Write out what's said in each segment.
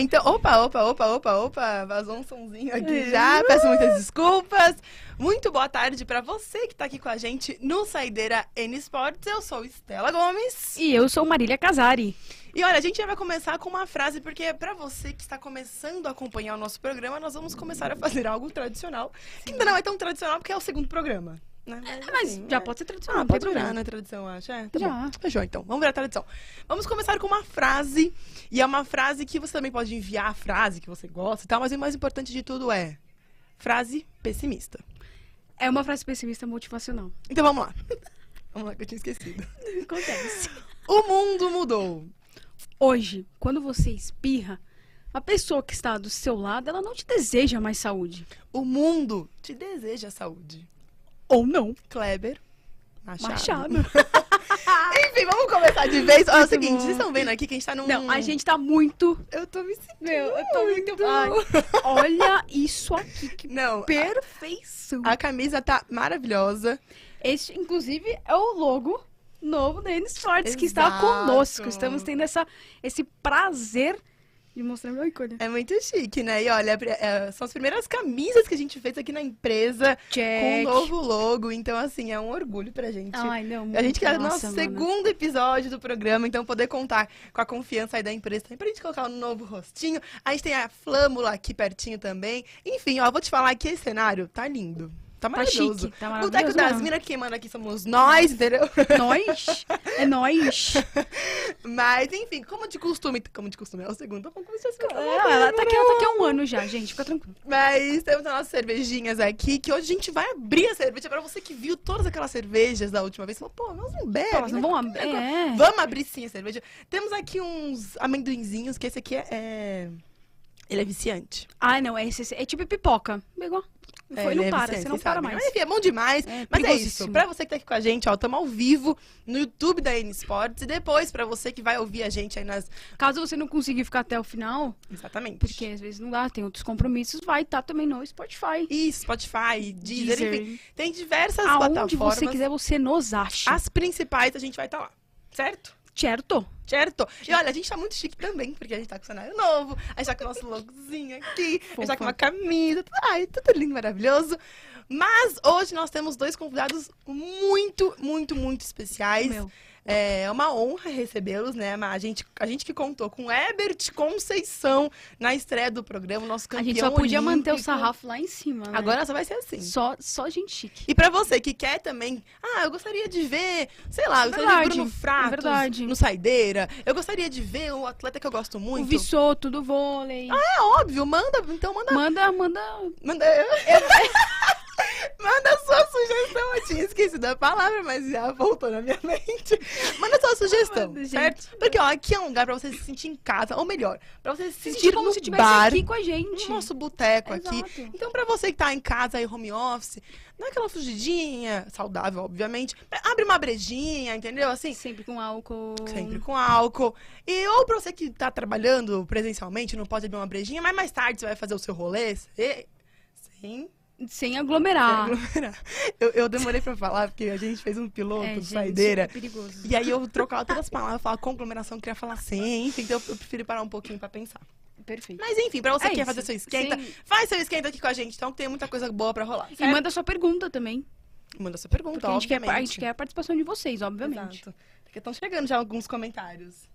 então. Opa, opa, opa, opa, opa. Vazou um sonzinho aqui já. Peço muitas desculpas. Muito boa tarde pra você que tá aqui com a gente no Saideira N Sports. Eu sou Estela Gomes. E eu sou Marília Casari. E olha, a gente já vai começar com uma frase, porque pra você que está começando a acompanhar o nosso programa, nós vamos começar a fazer algo tradicional. Que ainda não é tão tradicional porque é o segundo programa. Né? Mas assim, já é. pode ser tradicional, Ah, não pode virar, problema. né? Tradição, acho. É, tá Já. bom. Fechou, então. Vamos virar tradição. Vamos começar com uma frase. E é uma frase que você também pode enviar a frase que você gosta e tal. Mas o mais importante de tudo é frase pessimista. É uma frase pessimista motivacional. Então vamos lá. vamos lá, que eu tinha esquecido. Acontece. O mundo mudou. Hoje, quando você espirra, a pessoa que está do seu lado, ela não te deseja mais saúde. O mundo te deseja saúde. Ou não. Kleber Machado. Machado. Enfim, vamos começar de vez. Olha, é o Muito seguinte, bom. vocês estão vendo aqui que a gente tá num... Não, a gente tá muito. Eu tô me sentindo Meu, eu tô muito. Ai, olha isso aqui, que Não, perfeição. a camisa tá maravilhosa. Este, inclusive, é o logo novo da N Sports, que está conosco. Estamos tendo essa, esse prazer de mostrar meu ícone. É muito chique, né? E olha, é, são as primeiras camisas que a gente fez aqui na empresa com Check. um novo logo. Então, assim, é um orgulho pra gente. Ai, não, a muito gente quer o massa, nosso mano. segundo episódio do programa, então poder contar com a confiança aí da empresa também, pra gente colocar um novo rostinho. A gente tem a flâmula aqui pertinho também. Enfim, ó, vou te falar que esse cenário tá lindo. Tá Tá maravilhoso. chique, tá o maravilhoso. Boteco das. Minas, quem manda aqui somos nós, entendeu? Nós? É nós. Mas, enfim, como de costume. Como de costume, é o segundo. Como se fosse É, ela tá aqui, ela tá aqui há um ano já, gente. Fica tranquilo. Mas temos as nossas cervejinhas aqui, que hoje a gente vai abrir a cerveja pra você que viu todas aquelas cervejas da última vez. Falou, pô, nós não bebe. Pô, não né? vão abrir. É. Vamos abrir sim a cerveja. Temos aqui uns amendoinzinhos, que esse aqui é. é- Ele é viciante. Ai, não, é, esse, é tipo pipoca. Pegou? É, Foi, ele não é para, você não para sabem. mais. Mas enfim, é bom demais. É, Mas é isso. Pra você que tá aqui com a gente, ó, estamos ao vivo no YouTube da N Sports. E depois, pra você que vai ouvir a gente aí nas. Caso você não conseguir ficar até o final, Exatamente. porque às vezes não dá, tem outros compromissos, vai estar também no Spotify. Isso, Spotify, Deezer, Deezer. enfim. Tem diversas Aonde plataformas. você quiser, você nos acha. As principais a gente vai estar lá. Certo? Certo? Certo? E olha, a gente tá muito chique também, porque a gente tá com cenário novo, a gente tá com o nosso logozinho aqui, a gente tá com uma camisa, tudo, ai, tudo lindo, maravilhoso. Mas hoje nós temos dois convidados muito, muito, muito especiais. Meu. É uma honra recebê-los, né? A gente, a gente que contou com Ebert Conceição na estreia do programa, nosso A campeão gente só podia manter o olímpico. sarrafo lá em cima, né? Agora só vai ser assim. Só, só gente chique. E pra você que quer também, ah, eu gostaria de ver, sei lá, eu gostaria de ver Verdade, Bruno Fratos é no Saideira. Eu gostaria de ver um atleta que eu gosto O muito. Vissoto do vôlei. É óbvio, manda, então manda, Manda, manda. manda Manda sua sugestão, eu tinha esquecido a palavra, mas já voltou na minha mente. Manda sua sugestão, Manda, gente. certo? Porque, ó, aqui é um lugar pra você se sentir em casa, ou melhor, pra você se Se sentir sentir como no se bar, aqui com a gente. no nosso boteco aqui. Então, pra você que tá em casa aí, home office, dá aquela fugidinha, saudável, obviamente. Abre uma brejinha, entendeu? Assim, Sempre com álcool. sempre com álcool. E ou pra você que tá trabalhando presencialmente, não pode abrir uma brejinha, mas mais tarde você vai fazer o seu rolê, você- sem Sem aglomerar. aglomerar. Eu, eu demorei pra falar, porque a gente fez um piloto É, de gente, saideira. é perigoso. E aí eu trocava todas as palavras, falava conglomeração, queria falar sem, enfim, então eu preferi parar um pouquinho pra pensar. Perfeito. Mas enfim, pra você É que quer fazer seu esquenta, Sim. faz seu esquenta aqui com a gente, então tem muita coisa boa pra rolar. E manda sua pergunta também. Manda sua pergunta, Porque a gente, quer, a obviamente. gente quer a participação de vocês, obviamente. Exato. Porque estão chegando já alguns comentários.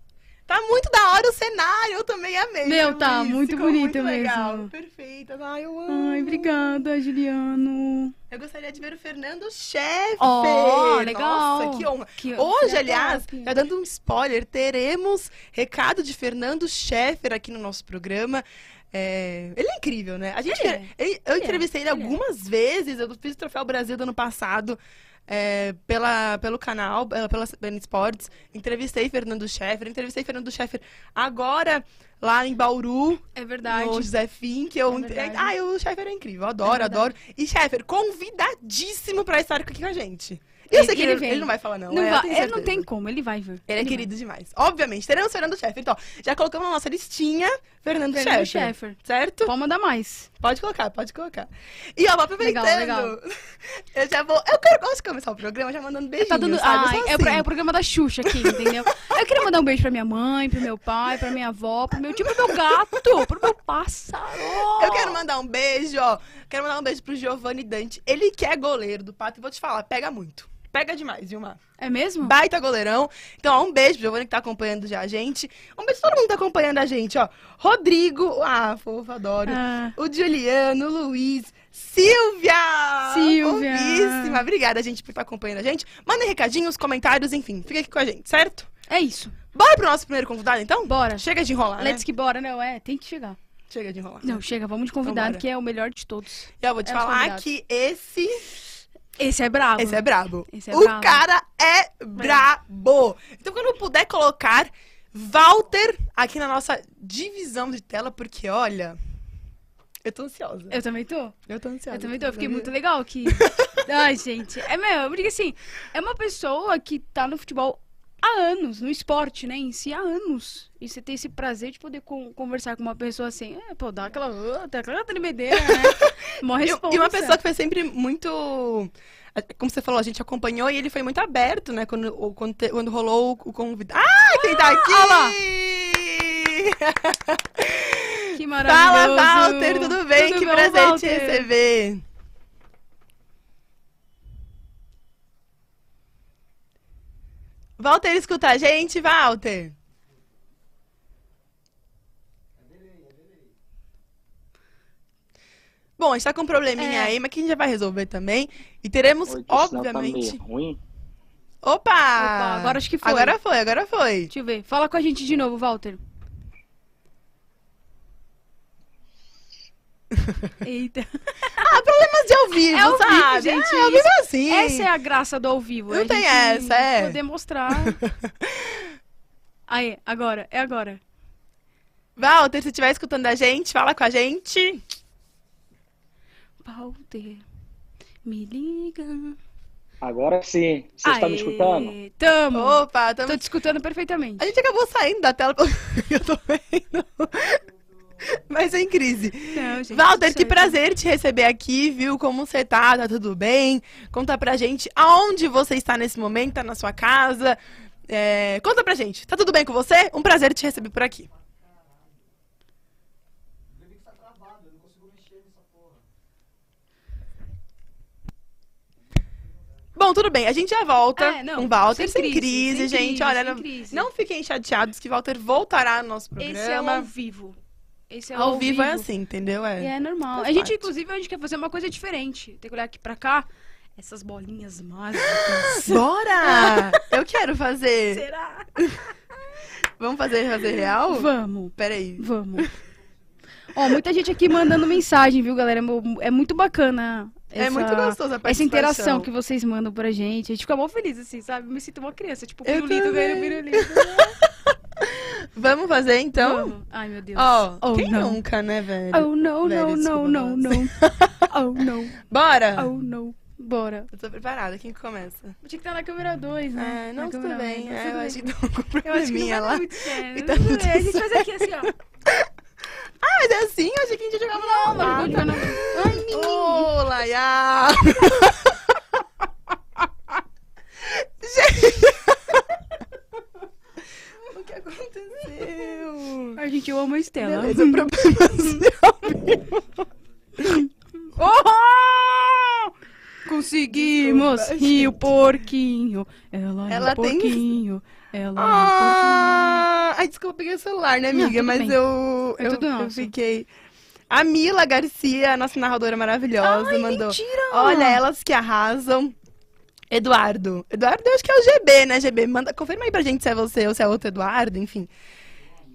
Tá muito da hora o cenário, eu também amei. Meu, tá Luiz? muito Ficou bonito muito legal. mesmo. Perfeita. Ai, eu amo. Ai, obrigada, Juliano. Eu gostaria de ver o Fernando Chefe. Ó, legal. Nossa, que honra. Que- Hoje, que aliás, top. já dando um spoiler, teremos recado de Fernando Scheffer aqui no nosso programa. É, Ele é incrível, né? A gente, é. eu Ele é. entrevistei ele Ele é. algumas vezes. Eu fiz o Troféu Brasil do ano passado é, pela, pelo canal, é, pela CBN Sports. Entrevistei Fernando Scheffer. Entrevistei Fernando Scheffer agora lá em Bauru, É verdade. no José Fink. Eu, É. Ah, o Scheffer é incrível. Adoro, É adoro. E Scheffer, convidadíssimo pra estar aqui com a gente. Eu Ele- sei que ele ele, ele não vai falar não, Não, é, vai- é, não tem como, ele vai ver. Ele é vai. querido demais. Obviamente, teremos Fernando Scheffer. Então, já colocamos na nossa listinha Fernando, Fernando Scheffer. Scheffer. Certo? Pode mandar mais. Pode colocar, pode colocar. E ó, aproveitando, Legal, legal. eu já vou. Eu quero, gosto de começar o programa já mandando beijinhos, Tá dando. Ai, sou é, o assim. é o programa da Xuxa aqui, entendeu? Eu queria mandar um beijo pra minha mãe, pro meu pai, pra minha avó, pro meu tio, pro meu gato, pro meu pássaro. Eu quero mandar um beijo, ó. Quero mandar um beijo pro Giovanni Dante. Ele que é goleiro do Pato e vou te falar, pega muito. Pega demais, Vilmar. É mesmo? Baita goleirão. Então, ó, um beijo pro Giovanni que tá acompanhando já a gente. Um beijo pra todo mundo que tá acompanhando a gente, ó. Rodrigo, ah, fofo, adoro. Ah, O Juliano, o Luiz, Silvia! Silvia! Fofíssima. Obrigada, gente, por estar acompanhando a gente. Mandem recadinhos, comentários, enfim. Fica aqui com a gente, certo? é isso. Bora pro nosso primeiro convidado, então? Bora. Chega de enrolar, né? Let's que bora, não, é, tem que chegar. Chega de enrolar. Não, chega, vamos de convidado, Vambora. que é o melhor de todos. E eu vou te É falar que esse Esse é brabo. Esse é brabo. Esse é o brabo. cara é brabo. Então, quando eu puder colocar Walter aqui na nossa divisão de tela, porque olha. Eu tô ansiosa. Eu também tô. Eu tô ansiosa. Eu também tô, eu fiquei muito legal aqui. Ai, gente. É meu, porque assim, é uma pessoa que tá no futebol há anos, no esporte, né, em si, há anos. E você ter esse prazer de poder con- conversar com uma pessoa assim, é, pô, dá aquela, dá aquela tremedeira, né? Mó E, responsa. e uma pessoa que foi sempre muito. Como você falou, a gente acompanhou e ele foi muito aberto, né? Quando, quando, te- quando rolou o convidado. Ah, quem tá aqui! lá. Que Fala, maravilhoso. Walter, tudo bem? Tudo que bom, prazer te Walter? receber. Walter, escuta a gente, Walter. Bom, a gente tá com um probleminha É. aí, mas que a gente já vai resolver também. E teremos, Oi, tá obviamente. meio ruim. Opa! agora acho que foi. Agora foi, agora foi. Deixa eu ver. Fala com a gente de novo, Walter. Eita. Ah, problemas de ao vivo, É ao vivo, sabe? gente, É, ao vivo é assim. Essa é a graça do ao vivo. Não a tem gente essa, é. Poder mostrar. Aí, agora, é agora. Walter, se estiver escutando a gente, fala com a gente. Walter, me liga. Agora sim. Você está me escutando? Tamo. Opa, tamo... Tô te escutando perfeitamente. a gente acabou saindo da tela, eu tô vendo. Mas sem crise. Não, gente, Walter, que prazer te receber aqui, viu? Como você tá? Tá tudo bem? Conta pra gente aonde você está nesse momento, tá na sua casa. É, Conta pra gente, tá tudo bem com você? Um prazer te receber por aqui. Bom, tudo bem, a gente já volta É, não, com o Walter sem sem crise, crise, gente. Olha, sem não, crise. não fiquem chateados que Walter voltará no nosso programa. Esse é ao vivo. Esse é o Ao vivo é assim, entendeu? E é normal. Faz A gente, parte. inclusive, a gente quer fazer uma coisa diferente. Tem que olhar aqui pra cá. Essas bolinhas mágicas. Bora! Eu quero fazer. Será? Vamos fazer, fazer real? Vamos. Peraí. Vamos. Ó, muita gente aqui mandando mensagem, viu, galera? Mo- É muito bacana. É essa- muito gostoso a Essa interação que vocês mandam pra gente. A gente fica mó feliz, assim, sabe? Me sinto uma criança, tipo, pirulito também. pirulito. Vamos fazer então? Vamos. Ai, meu Deus. Ó, Oh, quem não. nunca, né, velho? Oh, não, Velho, não, não, não, não. Oh, não. Bora? Oh, não. Bora. Eu tô preparada, quem que começa? Tinha que estar na câmera 2, né? É, não, tudo bem. um, É, eu acho que tô com Eu acho que não probleminha lá. muito certo. E tá Tudo bem, A gente faz aqui assim, ó. Ah, mas é assim? Eu achei que a gente jogava Não, na mas lata. vou jogar na... Ai, menino. Ô, Laia! Gente! o que aconteceu? Ai, gente, eu amo a Estela. Beleza, problemas de ao vivo. Oh! Conseguimos! Desculpa, E o porquinho. Ela, Ela é o tem- porquinho. Ela Ah, ai, desculpa, peguei o celular, né, Não, amiga? tudo Mas bem. eu, É eu, eu fiquei. A Mila Garcia, nossa narradora é o porquinho. maravilhosa, Ai, mandou. mentira! Olha, elas que arrasam. Eduardo. Eduardo, eu acho que é o GB, né, GB? Manda, confirma aí pra gente se é você ou se é outro Eduardo, enfim.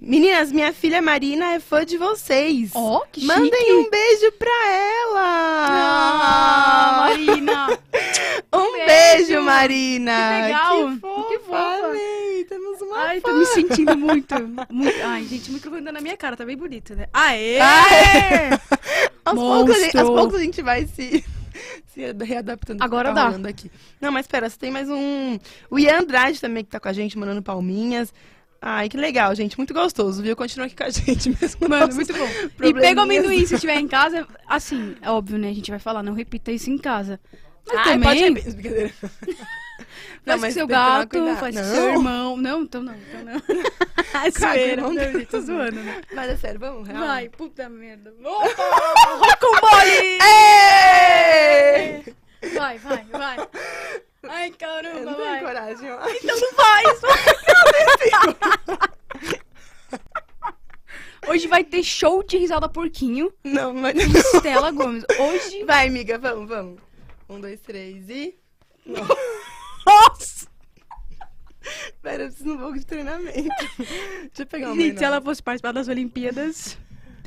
Meninas, minha filha Marina é fã de vocês. Ó, que Mandem chique. um beijo pra ela. Ah, Marina! Um beijo. beijo, Marina. Que legal. Que fofa. Que fofa. Amei. Temos uma Ai, fã. tô me sentindo muito, muito. Ai, gente, o microfone tá na minha cara, tá bem bonito, né? Aê! Aê! Aos poucos, aos poucos a gente vai se, se readaptando. Agora tá dá. Aqui. Não, mas espera, você tem mais um. O Ian Andrade também que tá com a gente, mandando palminhas. Ai, que legal, gente. Muito gostoso, viu? Continua aqui com a gente mesmo. Mano, muito bom. E pega o amendoim se estiver em casa. Assim, é óbvio, né? A gente vai falar, não repita isso em casa. Mas Ai, também. pode. Brincadeira. Faz com mas seu gato, faz com Não. seu irmão. Não, então não, então não. É zoeira, não, gente, tô zoando, né? Mas é sério, vamos? Real? Vai, puta merda. Opa! Rocambole! Ê! Vai, vai, vai. Ai, Eu caramba, não tenho vai. coragem. ó. Então não faz. Hoje vai ter show de risada porquinho. Não, mas Stella Gomes. Hoje. Vai, amiga, vamos, vamos. Um, dois, três e. Nossa! Pera, eu preciso de um pouco de treinamento. Deixa eu pegar o Gente, se ela fosse participar das Olimpíadas,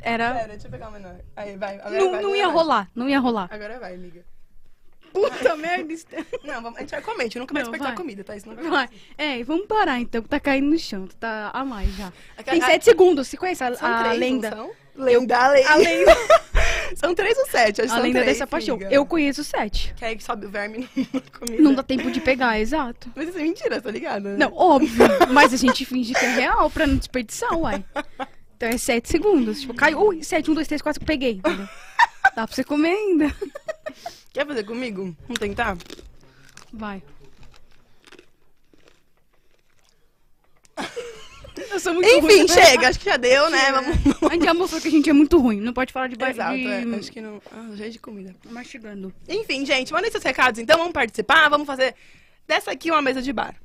era. Pera, deixa eu pegar o menor. Aí, vai. Agora Não, vai, não agora ia vai. rolar, não ia rolar. Agora vai, amiga. Puta merda, Stella. Não, vamos, a gente vai comer, a gente nunca vai despertar vai. comida, tá? Isso não Vai. É, vamos parar então, que tá caindo no chão. tu Tá a mais já. Tem A- sete segundos. Você conhece a, a três, lenda? não são? Lenda, a lenda. A lenda, São três ou sete? Acho que a são lenda três, dessa paixão. Eu conheço sete. Que aí sobe o verme na comida. Não dá tempo de pegar, exato. Mas isso é mentira, tá ligado? né? Não, óbvio. Mas a gente finge que é real pra não desperdiçar, uai. Então é sete segundos. Tipo, caiu. Ui, sete, um, dois, três, quatro, peguei. entendeu? Dá pra você comer ainda. Quer fazer comigo? Vamos tentar? Vai. Eu sou muito ruim. Enfim, chega, acho que já deu, né? Vamos. A gente já mostrou que a gente é muito ruim. Não pode falar de ba- Exato, de... é. Acho que não. Ah, cheio de comida. Mastigando. Enfim, gente, mandem seus recados, então vamos participar, vamos fazer dessa aqui uma mesa de bar.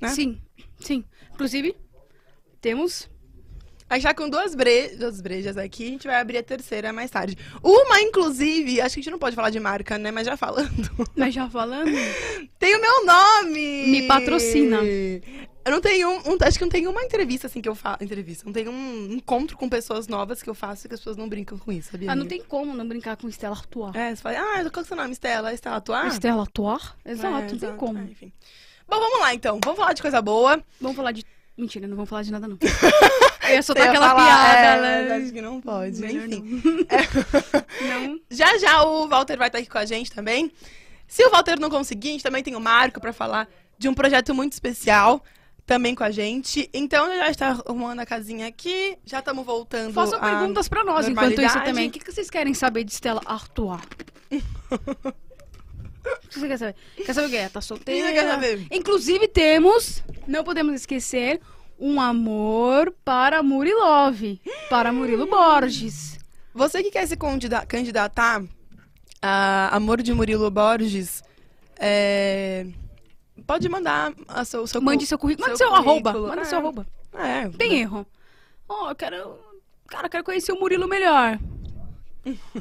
Né? Sim, sim. Inclusive, temos. Aí já com duas, bre... duas brejas aqui, a gente vai abrir a terceira mais tarde. Uma, inclusive, acho que a gente não pode falar de marca, né? Mas já falando. Mas já falando. Tem o meu nome! Me patrocina. Eu não tenho. Um, acho que não tem uma entrevista assim que eu faço. Entrevista. Não tem um encontro com pessoas novas que eu faço que as pessoas não brincam com isso, sabia? Ah, não amiga? tem como não brincar com Estela Artois. É, você fala, ah, qual é o seu nome, Estela? Estela Atuar? Estela Artois? Exato, É, não tem como. Ah, enfim. Bom, vamos lá então. Vamos falar de coisa boa. Vamos falar de. Mentira, não vamos falar de nada, não. Eu ia soltar ia aquela falar, piada. é, né? acho que não pode. Melhor Enfim. Não. Já já o Walter vai estar aqui com a gente também. Se o Walter não conseguir, a gente também tem o Marco para falar de um projeto muito especial também com a gente. Então já está arrumando a casinha aqui, já estamos voltando. Façam perguntas pra nós enquanto isso também. O que que vocês querem saber de Estela Artois? O que você quer saber? Quer saber o quê? Tá solteira? Quero saber. Inclusive temos, não podemos esquecer, um amor para Murilove, para Murilo Borges. Você que quer se candidatar a Amor de Murilo Borges, é, pode mandar a seu, seu Mande seu currículo, manda seu seu arroba, manda É. seu arroba. É, Tem erro. Ó, eu quero, cara, eu quero conhecer o Murilo melhor.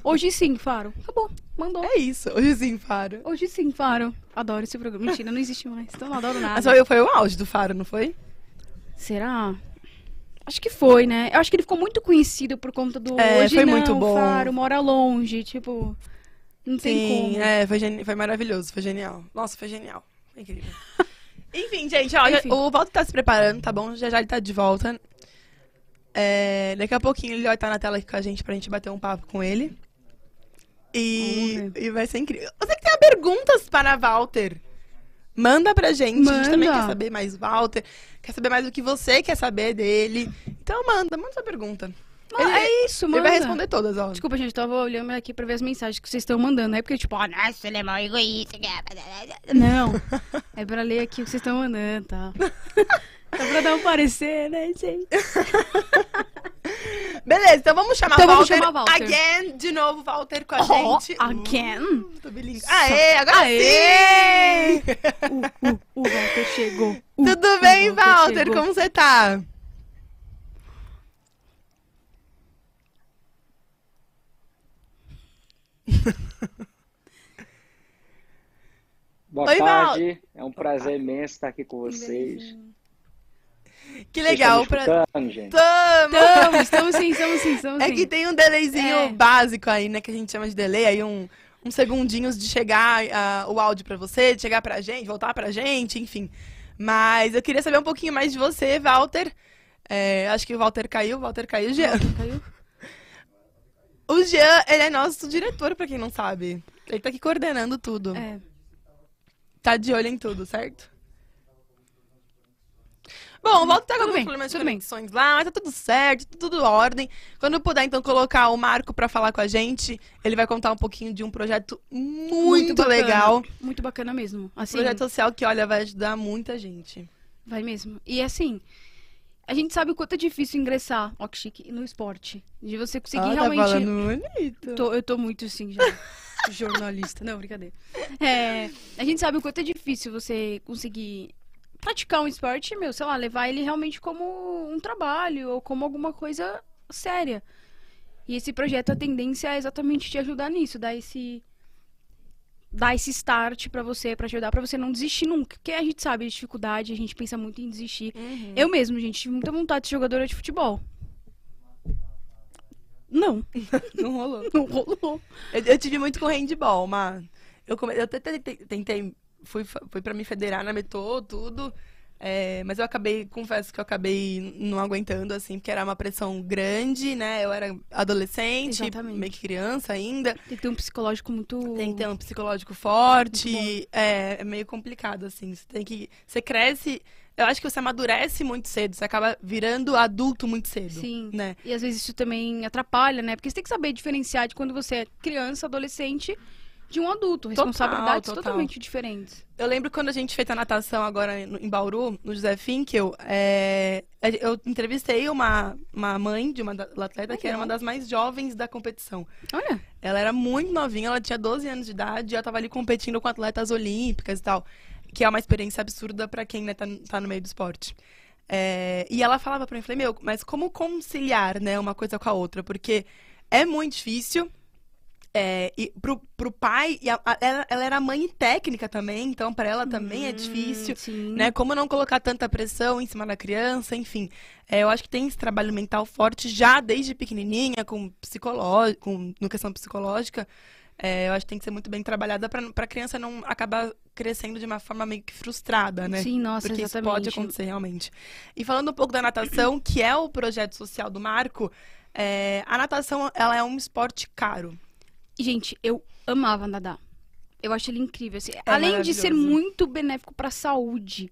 Hoje sim, Faro. Acabou, mandou. É isso. Hoje sim, Faro. Hoje sim, Faro. Adoro esse programa. Mentira, não existe mais. Então não adoro nada. Mas foi, foi o auge do Faro, não foi? Será? Acho que foi, né? Eu acho que ele ficou muito conhecido por conta do. É, Hoje foi não, muito bom. Faro mora longe, tipo. Não tem Sim, como. é, foi, foi maravilhoso, foi genial. Nossa, foi genial. Incrível. Enfim, gente, ó, Enfim. o Walter tá se preparando, tá bom? Já já ele tá de volta. É, daqui a pouquinho ele vai estar na tela aqui com a gente pra gente bater um papo com ele. E, e vai ser incrível. Você que tem perguntas para Walter, manda pra gente. A gente também Manda. quer saber mais Walter, quer saber mais o que você quer saber dele. Então manda, manda sua pergunta. Ele- é isso, mano. Ele vai responder todas, ó. Desculpa, gente, eu tava olhando aqui pra ver as mensagens que vocês estão mandando. Não é porque, tipo, ah, nossa, ele é mal egoísta. Não. É pra ler aqui o que vocês estão mandando, tá? Só pra dar um parecer, né, gente? Beleza, então vamos chamar Então o vamos Walter, chamar Walter. again, de novo, Walter com a Oh, gente. again? Uh, tô bilíngue. Aê, agora Aê! sim! O, o, o Walter chegou. Uh, Tudo bem, Walter? chegou. Como você tá? Boa Oi, tarde, é um prazer imenso estar aqui com vocês. Que Vocês legal. estão me Pra... gente? Tamo! Estamos, estamos sim, estamos sim, estamos É sim. que tem um delayzinho É. básico aí, né? Que a gente chama de delay, aí um, uns segundinhos de chegar ah, o áudio pra você, de chegar pra gente, voltar pra gente, enfim. Mas eu queria saber um pouquinho mais de você, Walter. É, acho que o Walter caiu, o Walter caiu, Jean. Caiu? O Jean, ele é nosso diretor, pra quem não sabe. Ele tá aqui coordenando tudo. É. Tá de olho em tudo, certo? Bom, volto até com alguns problemas de conexões lá, mas tá tudo certo, tá tudo ordem. Quando puder, então, colocar o Marco pra falar com a gente, ele vai contar um pouquinho de um projeto muito, bacana. legal. Muito bacana mesmo. Um Assim, projeto social que, olha, vai ajudar muita gente. vai mesmo. E assim, a gente sabe o quanto é difícil ingressar, ó que chique, no esporte. De você conseguir Ah, realmente. Tá falando bonito. Tô- eu tô muito assim já. Jornalista. Não, brincadeira. É, a gente sabe o quanto é difícil você conseguir praticar um esporte, meu, sei lá, levar ele realmente como um trabalho ou como alguma coisa séria. E esse projeto, a tendência é exatamente te ajudar nisso, dar esse dar esse start pra você, pra te ajudar pra você não desistir nunca, porque a gente sabe a dificuldade, a gente pensa muito em desistir. Uhum. Eu mesmo, gente, tive muita vontade de ser jogadora de futebol. Não, Não rolou. não rolou. Eu, eu tive muito com handball, mas eu, come... eu até tentei, tentei fui, fui pra me federar na Metô, tudo. É, mas eu acabei, confesso que eu acabei não aguentando, assim, porque era uma pressão grande, né? Eu era adolescente, Exatamente. meio que criança ainda. Tem que ter um psicológico muito. Tem que ter um psicológico forte. É, é meio complicado, assim. Você tem que. Você cresce. Eu acho que você amadurece muito cedo. Você acaba virando adulto muito cedo. Sim. Né? E às vezes isso também atrapalha, né? Porque você tem que saber diferenciar de quando você é criança, adolescente, de um adulto. Total, Responsabilidades total. totalmente diferentes. Eu lembro quando a gente fez a natação agora em Bauru, no José Finkel, é, eu entrevistei uma, uma mãe de uma atleta que era uma das mais jovens da competição. Olha, Ela era muito novinha, ela tinha 12 anos de idade, e ela tava ali competindo com atletas olímpicas e tal, que é uma experiência absurda pra quem né, tá, tá no meio do esporte. É, e ela falava pra mim, eu falei, meu, mas como conciliar, né, uma coisa com a outra? Porque é muito difícil. É, e pro, pro pai, e a- ela, ela era mãe técnica também, então pra ela também é difícil Hum, Sim. né? Como não colocar tanta pressão em cima da criança, enfim. É, eu acho que tem esse trabalho mental forte já desde pequenininha, com psicológico, com, no questão psicológica. É, eu acho que tem que ser muito bem trabalhada para a criança não acabar crescendo de uma forma meio que frustrada, né? Sim, nossa, Porque isso exatamente. pode acontecer realmente. E falando um pouco da natação, que é o projeto social do Marco, é, a natação ela é um esporte caro. Gente, eu amava nadar. Eu acho ele incrível. assim. Além de ser É muito benéfico pra saúde.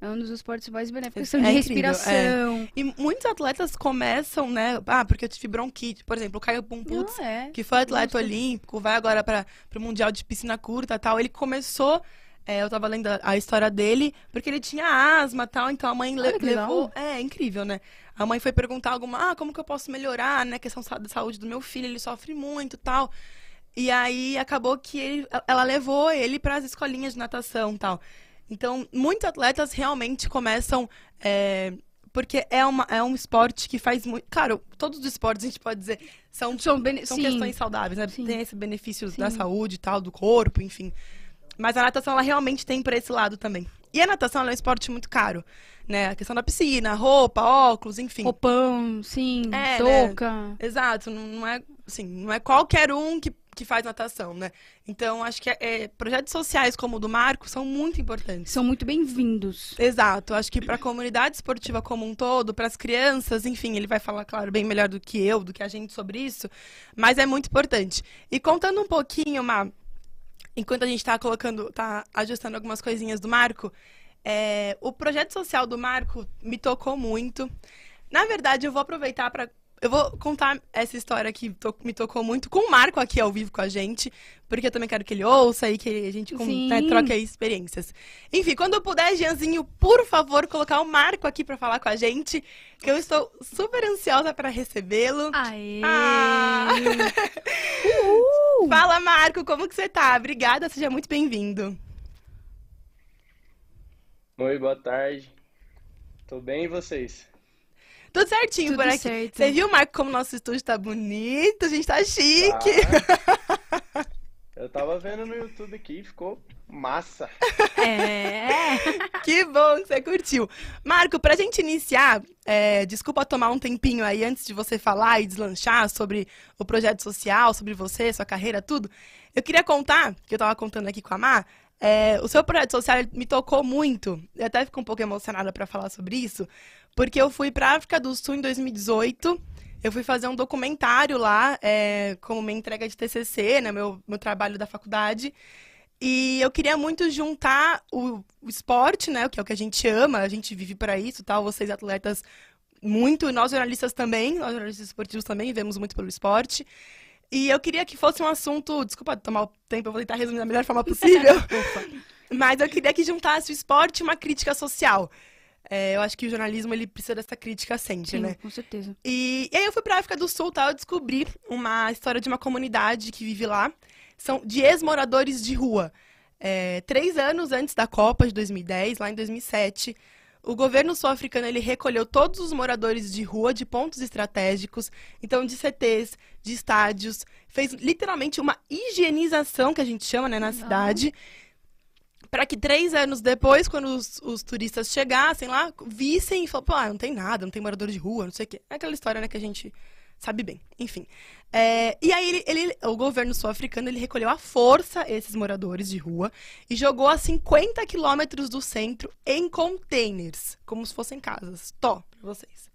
É um dos esportes mais benéficos. Questão É de incrível, é. respiração. E muitos atletas começam, né? Ah, porque eu tive bronquite. Por exemplo, o Caio Pumputz, é. que foi atleta olímpico, vai agora para o Mundial de Piscina Curta e tal. Ele começou, é, eu tava lendo a, história dele, porque ele tinha asma e tal, então a mãe le- levou. É, incrível, né? A mãe foi perguntar alguma, ah, como que eu posso melhorar, né? Questão da saúde do meu filho, ele sofre muito e tal. E aí acabou que ele- ela levou ele para as escolinhas de natação e tal. Então, muitos atletas realmente começam. é, porque é, uma, é um esporte que faz muito. Claro, todos os esportes a gente pode dizer são São, são questões saudáveis, né? Sim. Tem esse benefício Sim. da saúde e tal, do corpo, enfim. Mas a natação, ela realmente tem pra esse lado também. E a natação, é um esporte muito caro, né? A questão da piscina, roupa, óculos, enfim. Roupão, sim. É, touca. Exato, não, não é, assim, não é qualquer um que, que faz natação, né? Então, acho que é, projetos sociais como o do Marco são muito importantes. São muito bem-vindos. Exato, acho que para a comunidade esportiva como um todo, para as crianças, enfim, ele vai falar, claro, bem melhor do que eu, do que a gente sobre isso, mas é muito importante. E contando um pouquinho, Má, enquanto a gente está colocando, tá ajustando algumas coisinhas do Marco, é, o projeto social do Marco me tocou muito. Na verdade, eu vou aproveitar para eu vou contar essa história que to- me tocou muito com o Marco aqui ao vivo com a gente, porque eu também quero que ele ouça e que a gente né, troque aí experiências. Enfim, quando eu puder, Jeanzinho, por favor, colocar o Marco aqui para falar com a gente, que eu estou super ansiosa para recebê-lo. Aê! Ah! Uhul! Fala, Marco, como que você tá? Obrigada, seja muito bem-vindo. Oi, boa tarde. Tô bem e vocês? Tudo certinho Tudo por aqui. certo. Você viu, Marco, como nosso estúdio tá bonito? A gente tá chique. Ah, eu tava vendo no YouTube aqui, ficou massa. É. Que bom que você curtiu. Marco, pra gente iniciar, é, desculpa tomar um tempinho aí antes de você falar e deslanchar sobre o projeto social, sobre você, sua carreira, tudo. Eu queria contar, que eu tava contando aqui com a Má, é, o seu projeto social me tocou muito. Eu até fico um pouco emocionada pra falar sobre isso, porque eu fui pra África do Sul em 2018 Eu fui fazer um documentário lá, é, como minha entrega de TCC, né, meu, meu trabalho da faculdade. E eu queria muito juntar o, o esporte, né, que é o que a gente ama, a gente vive para isso, tal. Vocês atletas muito, nós jornalistas também, nós jornalistas esportivos também vemos muito pelo esporte. E eu queria que fosse um assunto, desculpa tomar o tempo, eu vou tentar resumir da melhor forma possível. mas eu queria que juntasse o esporte e uma crítica social. É, eu acho que o jornalismo ele precisa dessa crítica sempre, né? com certeza. E, e aí eu fui pra África do Sul, tá? Eu descobri uma história de uma comunidade que vive lá. São de ex-moradores de rua. É, três anos antes da Copa de 2010, lá em 2007, o governo sul-africano ele recolheu todos os moradores de rua de pontos estratégicos, então de CTs, de estádios, fez literalmente uma higienização que a gente chama, né, na cidade para que três anos depois, quando os, os, turistas chegassem lá, vissem e falassem, pô, ah, não tem nada, não tem morador de rua, não sei o quê. É aquela história, né, que a gente sabe bem. Enfim. É, e aí, ele, ele, o governo sul-africano, ele recolheu à força esses moradores de rua e jogou a 50 quilômetros do centro em containers, como se fossem casas. Tó, pra vocês.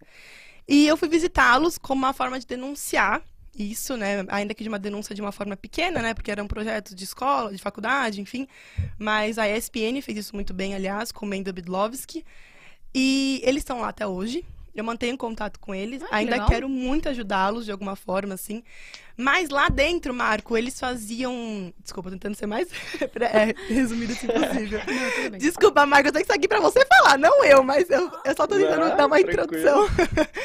E eu fui visitá-los como uma forma de denunciar isso, né? Ainda que de uma denúncia de uma forma pequena, né? Porque era um projeto de escola, de faculdade, enfim. Mas a ESPN fez isso muito bem, aliás, com o Mendo Bidlovski. E eles estão lá até hoje. Eu mantenho contato com eles. Ah, Ainda legal. quero muito ajudá-los de alguma forma, assim. Mas lá dentro, Marco, eles faziam. Desculpa, tentando ser mais é, resumido assim possível. Não. Desculpa, Marco, eu tenho que estar aqui pra você falar, não eu, mas eu, eu só tô tentando Não, dar uma tranquilo. introdução.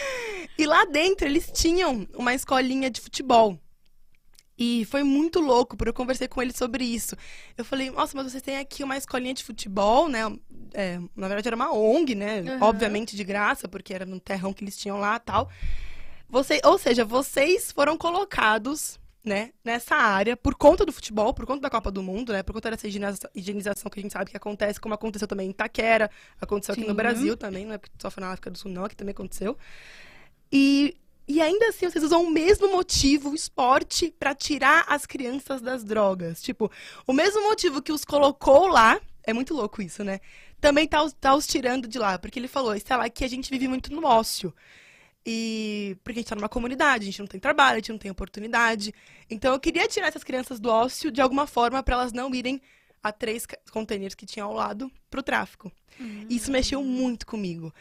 e lá dentro eles tinham uma escolinha de futebol. E foi muito louco, porque eu conversei com eles sobre isso. Eu falei, nossa, mas vocês têm aqui uma escolinha de futebol, né? É, na verdade era uma ONG, né? Aham. Obviamente de graça, porque era no terrão que eles tinham lá tal. Você, ou seja, vocês foram colocados, né, nessa área por conta do futebol, por conta da Copa do Mundo, né? Por conta dessa higieniza- higienização que a gente sabe que acontece, como aconteceu também em Itaquera, aconteceu aqui Sim. no Brasil também, não é só foi na África do Sul, não, aqui também aconteceu. E, e ainda assim, vocês usam o mesmo motivo, o esporte, pra tirar as crianças das drogas. Tipo, o mesmo motivo que os colocou lá, é muito louco isso, né? Também tá, os- tá os tirando de lá, porque ele falou, está lá que a gente vive muito no ócio. E porque a gente tá numa comunidade, a gente não tem trabalho, a gente não tem oportunidade. Então eu queria tirar essas crianças do ócio de alguma forma para elas não irem a três containers que tinha ao lado pro tráfico. E Isso mexeu muito comigo.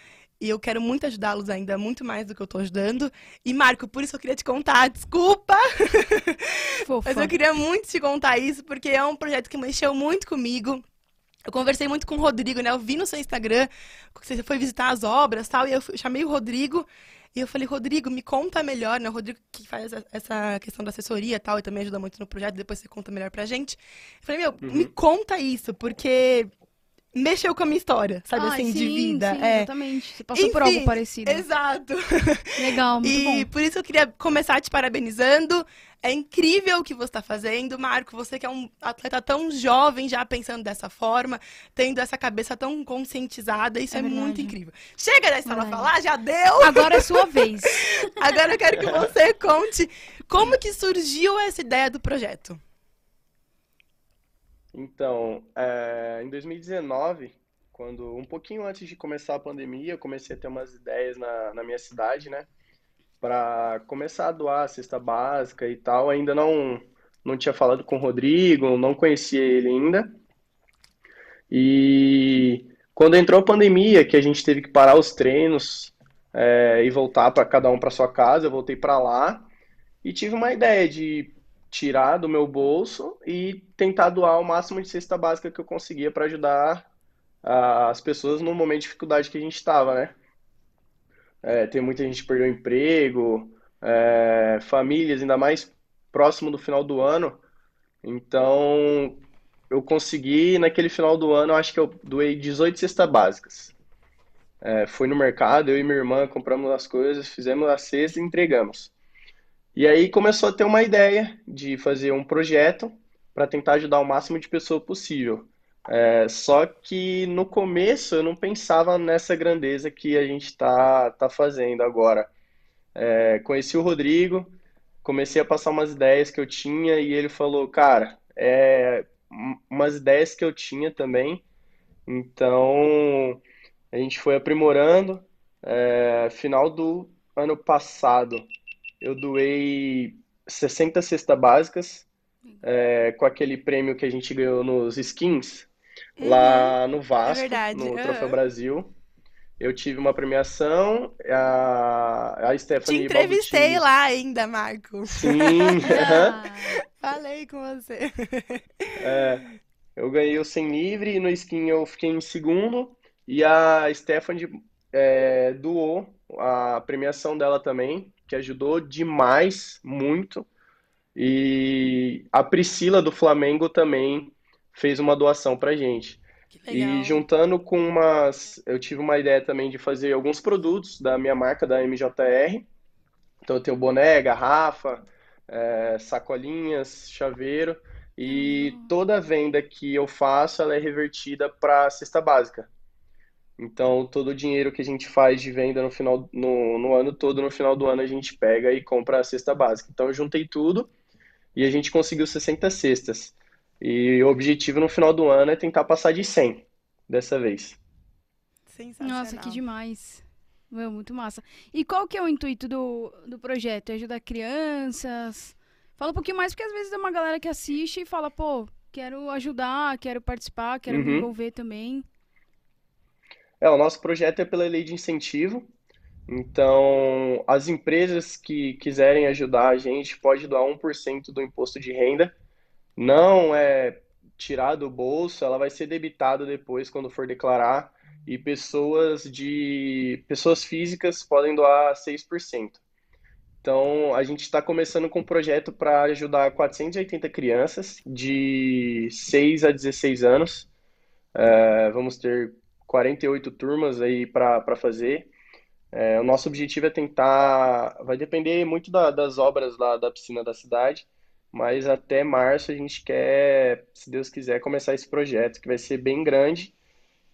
E eu quero muito ajudá-los ainda, muito mais do que eu tô ajudando. E, Marco, por isso eu queria te contar, desculpa, Fofa. mas eu queria muito te contar isso, porque é um projeto que mexeu muito comigo. Eu conversei muito com o Rodrigo, né? Eu vi no seu Instagram que você foi visitar as obras e tal, e eu chamei o Rodrigo. E eu falei, Rodrigo, me conta melhor, né? O Rodrigo que faz essa- essa questão da assessoria e tal, e também ajuda muito no projeto, depois você conta melhor pra gente. Eu falei, meu, me conta isso, porque mexeu com a minha história, sabe, Ai, assim, de sim, vida. Sim, é. exatamente. Você passou por algo Enfim, parecido. Exato. Legal, muito E bom. por isso eu queria começar te parabenizando. É incrível o que você está fazendo, Marco. Você que é um atleta tão jovem, já pensando dessa forma, tendo essa cabeça tão conscientizada. Isso É é, muito incrível. Chega dessa Verdade. falar, já deu. Agora é sua vez. Agora eu quero que você conte como que surgiu essa ideia do projeto. Então, é, em 2019, quando um pouquinho antes de começar a pandemia, eu comecei a ter umas ideias na, na minha cidade, né? Para começar a doar a cesta básica e tal. Ainda não, não tinha falado com o Rodrigo, não conhecia ele ainda. E quando entrou a pandemia, que a gente teve que parar os treinos, é, e voltar para cada um para sua casa, eu voltei para lá e tive uma ideia de tirar do meu bolso e tentar doar o máximo de cesta básica que eu conseguia para ajudar as pessoas no momento de dificuldade que a gente estava, né? É, tem muita gente que perdeu emprego, é, famílias, ainda mais próximo do final do ano. Então, eu consegui, naquele final do ano, acho que eu doei 18 cestas básicas. É, fui no mercado, eu e minha irmã compramos as coisas, fizemos a cesta e entregamos. E aí começou a ter uma ideia de fazer um projeto para tentar ajudar o máximo de pessoa possível. É, só que no começo eu não pensava nessa grandeza que a gente está tá fazendo agora. É, conheci o Rodrigo, comecei a passar umas ideias que eu tinha e ele falou, cara, é um- umas ideias que eu tinha também. Então a gente foi aprimorando. É, final do ano passado eu doei 60 cestas básicas é, com aquele prêmio que a gente ganhou nos skins lá no Vasco, Uhum. verdade, no. Troféu Brasil. Eu tive uma premiação, a, a Te Stephanie entrevistei Balducci- lá ainda, Marco. Sim. Ah, Falei com você. É, eu ganhei o 100 livre e no skin eu fiquei em segundo. E a Stephanie é, doou a premiação dela também, que ajudou demais, muito. E a Priscila do Flamengo também fez uma doação pra gente. E juntando com umas. Eu tive uma ideia também de fazer alguns produtos da minha marca, da MJR. Então eu tenho boné, garrafa, é, sacolinhas, chaveiro. E toda venda que eu faço, ela é revertida para cesta básica. Então todo o dinheiro que a gente faz de venda no final, no, no ano todo, no final do ano, a gente pega e compra a cesta básica. Então eu juntei tudo e a gente conseguiu 60 cestas. E o objetivo no final do ano é tentar passar de 100 dessa vez. Sensacional. Nossa, que demais. Meu, muito massa. E qual que é o intuito do, do projeto? É ajudar crianças? Fala um pouquinho mais, porque às vezes é uma galera que assiste e fala, pô, quero ajudar, quero participar, quero me Uhum. envolver também. É, o nosso projeto é pela lei de incentivo. Então, as empresas que quiserem ajudar a gente pode doar 1% do imposto de renda. Não é tirar do bolso, ela vai ser debitada depois quando for declarar. E pessoas de pessoas físicas podem doar 6%. Então, a gente está começando com um projeto para ajudar 480 crianças de 6 a 16 anos. É, vamos ter 48 turmas aí para fazer. É, o nosso objetivo é tentar. Vai depender muito da- das obras lá da piscina da cidade, mas até março a gente quer, se Deus quiser, começar esse projeto, que vai ser bem grande.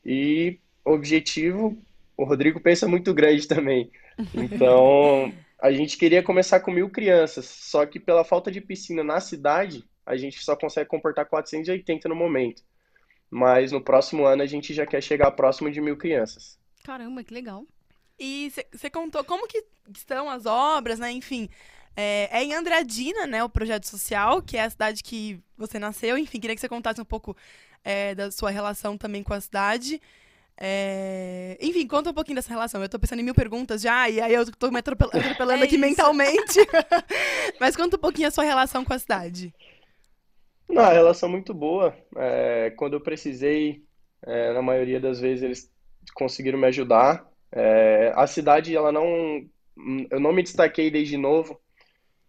E objetivo, o Rodrigo pensa muito grande também. Então, a gente queria começar com mil crianças, só que pela falta de piscina na cidade, a gente só consegue comportar 480 no momento. Mas no próximo ano a gente já quer chegar próximo de mil crianças. Caramba, que legal. E você contou como que estão as obras, né? Enfim, é, é em Andradina, né? O projeto social, que é a cidade que você nasceu. Enfim, queria que você contasse um pouco é, da sua relação também com a cidade. É, Enfim, conta um pouquinho dessa relação. Eu tô pensando em mil perguntas já, e aí eu tô me atropel- atropelando É aqui isso. mentalmente. Mas conta um pouquinho a sua relação com a cidade. Não, a relação muito boa. É, quando eu precisei, é, na maioria das vezes eles conseguiram me ajudar. É, a cidade, ela não, eu não me destaquei desde novo,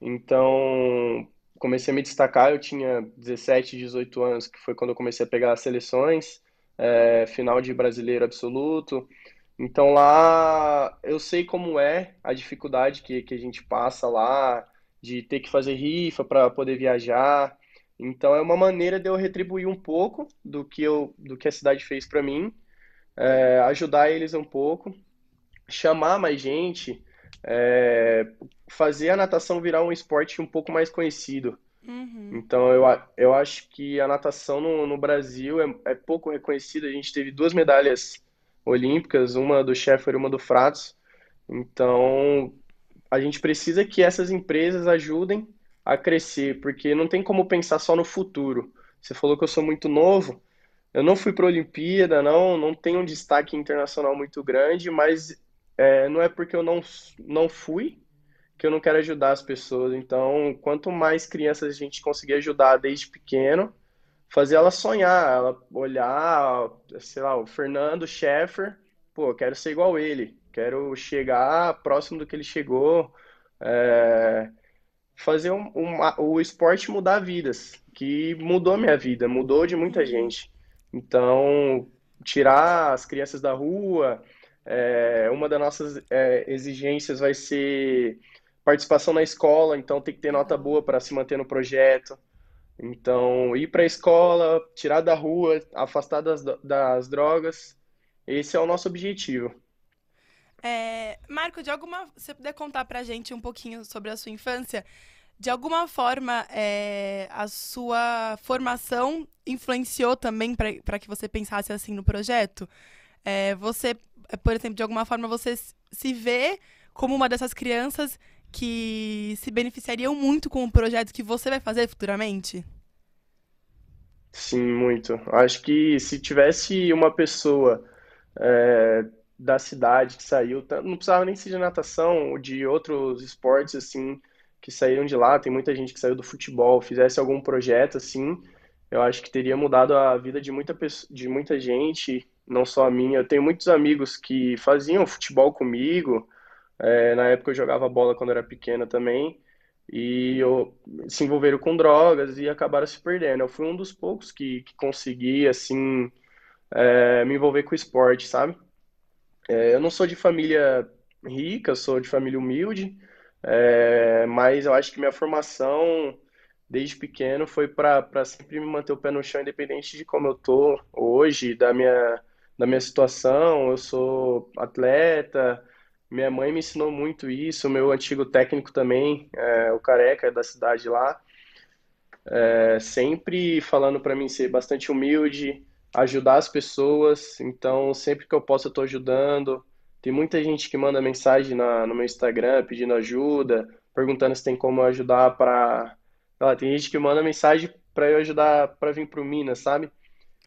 então comecei a me destacar. Eu tinha 17, 18 anos, que foi quando eu comecei a pegar as seleções, é, final de brasileiro absoluto. Então lá eu sei como é a dificuldade que, que a gente passa lá, de ter que fazer rifa para poder viajar. Então é uma maneira de eu retribuir um pouco do que eu, do que a cidade fez para mim, é, ajudar eles um pouco, chamar mais gente, é, fazer a natação virar um esporte um pouco mais conhecido. Uhum. Então eu, eu acho que a natação no, no Brasil é, é pouco reconhecida. A gente teve duas medalhas olímpicas, uma do Sheffer e uma do Fratos. Então a gente precisa que essas empresas ajudem a crescer, porque não tem como pensar só no futuro. Você falou que eu sou muito novo. Eu não fui para a Olimpíada, não, não tenho um destaque internacional muito grande, mas é, não é porque eu não, não fui que eu não quero ajudar as pessoas. Então, quanto mais crianças a gente conseguir ajudar desde pequeno, fazer ela sonhar, ela olhar, sei lá, o Fernando Scheffer, pô, eu quero ser igual ele, quero chegar próximo do que ele chegou, é, fazer um- uma- o esporte mudar vidas, que mudou a minha vida, mudou de muita gente. Então, tirar as crianças da rua, é, uma das nossas é, exigências vai ser participação na escola, então tem que ter nota boa para se manter no projeto. Então, ir para a escola, tirar da rua, afastar das, das drogas, esse é o nosso objetivo. É, Marco, de alguma, se você puder contar pra gente um pouquinho sobre a sua infância, de alguma forma é, a sua formação influenciou também para que você pensasse assim no projeto? É, você, é, por exemplo, de alguma forma você se vê como uma dessas crianças que se beneficiariam muito com o projeto que você vai fazer futuramente? Sim, muito. Acho que se tivesse uma pessoa é, da cidade que saiu, não precisava nem ser de natação ou de outros esportes assim que saíram de lá, tem muita gente que saiu do futebol, fizesse algum projeto assim, eu acho que teria mudado a vida de muita, de muita gente, não só a minha. Eu tenho muitos amigos que faziam futebol comigo, é, na época eu jogava bola quando era pequena também, e eu, se envolveram com drogas e acabaram se perdendo. Eu fui um dos poucos que, que consegui, assim, é, me envolver com esporte, sabe? É, eu não sou de família rica, sou de família humilde, é, mas eu acho que minha formação desde pequeno foi para sempre me manter o pé no chão, independente de como eu tô hoje, da minha, da minha situação. Eu sou atleta, minha mãe me ensinou muito isso, meu antigo técnico também, é, o Careca da cidade lá, é, sempre falando para mim ser bastante humilde, ajudar as pessoas. Então, sempre que eu posso, eu estou ajudando. Tem muita gente que manda mensagem na, no meu Instagram pedindo ajuda, perguntando se tem como ajudar para ah, tem gente que manda mensagem para eu ajudar para vir pro Minas, sabe?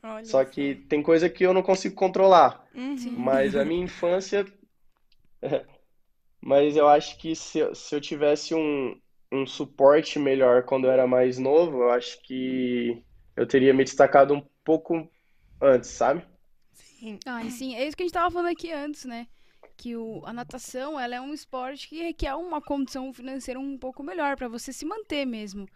Olha Só que tem coisa que eu não consigo controlar. Uhum. Mas a minha infância. Mas eu acho que se, eu- se eu tivesse um, um suporte melhor quando eu era mais novo, eu acho que eu teria me destacado um pouco antes, sabe? Sim. Ah, sim, é isso que a gente tava falando aqui antes, né? Que o, a natação, ela é um esporte que requer uma condição financeira um pouco melhor pra você se manter mesmo.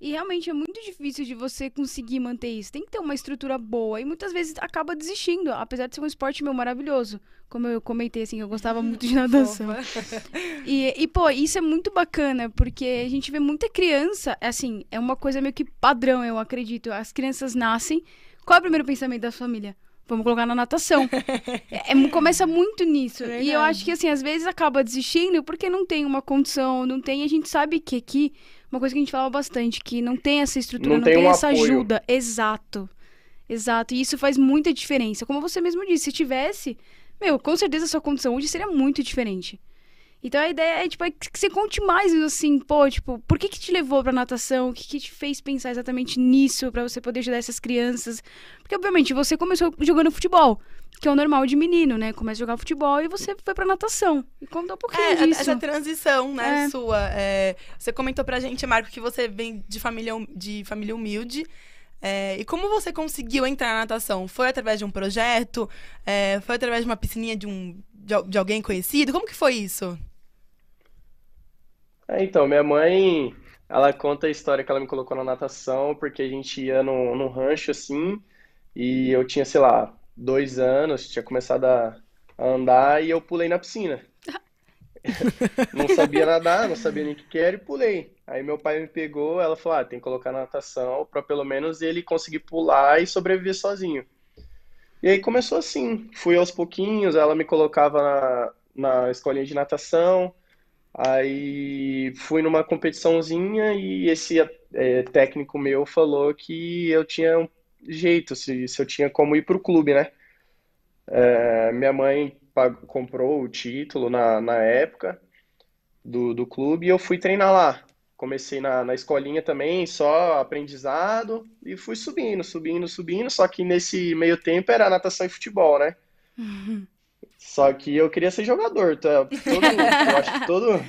E realmente é muito difícil de você conseguir manter isso. Tem que ter uma estrutura boa e muitas vezes acaba desistindo, apesar de ser um esporte meu maravilhoso. Como eu comentei assim, eu gostava muito de natação. E, e, pô, isso é muito bacana, porque a gente vê muita criança, assim, é uma coisa meio que padrão, eu acredito. As crianças nascem. Qual é o primeiro pensamento da família? Vamos colocar na natação. É, é- começa muito nisso. E eu acho que, assim, às vezes acaba desistindo porque não tem uma condição, não tem. A gente sabe que aqui, uma coisa que a gente fala bastante, que não tem essa estrutura, Não não, tem tem um essa apoio. ajuda. Exato. Exato. E isso faz muita diferença. Como você mesmo disse, se tivesse, meu, com certeza a sua condição hoje seria muito diferente. Então a ideia é, tipo, é que você conte mais, assim, pô, tipo, por que que te levou pra natação? O que que te fez pensar exatamente nisso pra você poder ajudar essas crianças? Porque, obviamente, você começou jogando futebol, que é o normal de menino, né? Começa a jogar futebol e você foi pra natação. E conta um pouquinho É, disso. essa transição, né, É. sua. É, você comentou pra gente, Marco, que você vem de família, hum- de família humilde. É, e como você conseguiu entrar na natação? Foi através de um projeto? É, foi através de uma piscininha de, um, de alguém conhecido? Como que foi isso? É, então, minha mãe, ela conta a história que ela me colocou na natação, porque a gente ia num, num rancho assim, e eu tinha, sei lá, dois anos, tinha começado a, a andar e eu pulei na piscina. Não sabia nadar, não sabia nem o que que era e pulei. Aí meu pai me pegou, ela falou: ah, tem que colocar na natação para pelo menos ele conseguir pular e sobreviver sozinho. E aí começou assim, fui aos pouquinhos, ela me colocava na, na escolinha de natação. Aí fui numa competiçãozinha e esse é, técnico meu falou que eu tinha um jeito, se, se eu tinha como ir pro clube, né? É, minha mãe pag- comprou o título na, na época do, do clube e eu fui treinar lá. Comecei na, na escolinha também, só aprendizado, e fui subindo, subindo, subindo. Só que nesse meio tempo era natação e futebol, né? Só que eu queria ser jogador, tá? Todo, eu acho que todo,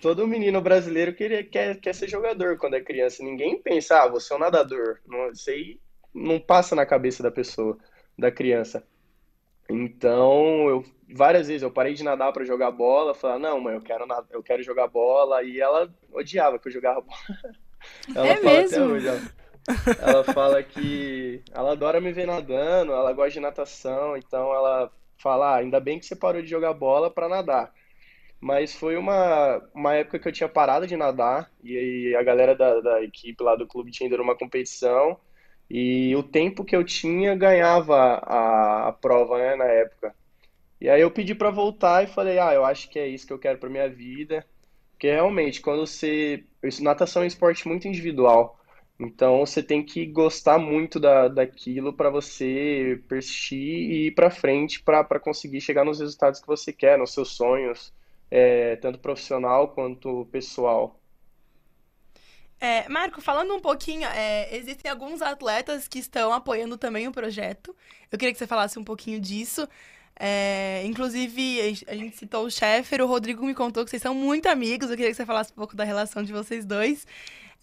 todo menino brasileiro queria, quer, quer ser jogador quando é criança. Ninguém pensa, ah, você é um nadador. Não, isso aí não passa na cabeça da pessoa, da criança. Então, eu várias vezes eu parei de nadar para jogar bola, falar, não, mãe, eu quero eu quero jogar bola, e ela odiava que eu jogava bola. Ela É fala até mesmo? hoje, ela, ela fala que ela adora me ver nadando, ela gosta de natação, então ela fala, ah, ainda bem que você parou de jogar bola para nadar. Mas foi uma, uma época que eu tinha parado de nadar, e a galera da, da equipe lá do clube tinha ido numa competição, e o tempo que eu tinha ganhava a, a prova, né, na época. E aí eu pedi pra voltar e falei, ah, eu acho que é isso que eu quero pra minha vida. Porque realmente, quando você. Natação é um esporte muito individual. Então você tem que gostar muito da, daquilo pra você persistir e ir pra frente para conseguir chegar nos resultados que você quer, nos seus sonhos. é, tanto profissional quanto pessoal. É, Marco, falando um pouquinho, é, existem alguns atletas que estão apoiando também o projeto. Eu queria que você falasse um pouquinho disso. É, inclusive, a gente citou o Sheffer, o Rodrigo me contou que vocês são muito amigos. Eu queria que você falasse um pouco da relação de vocês dois.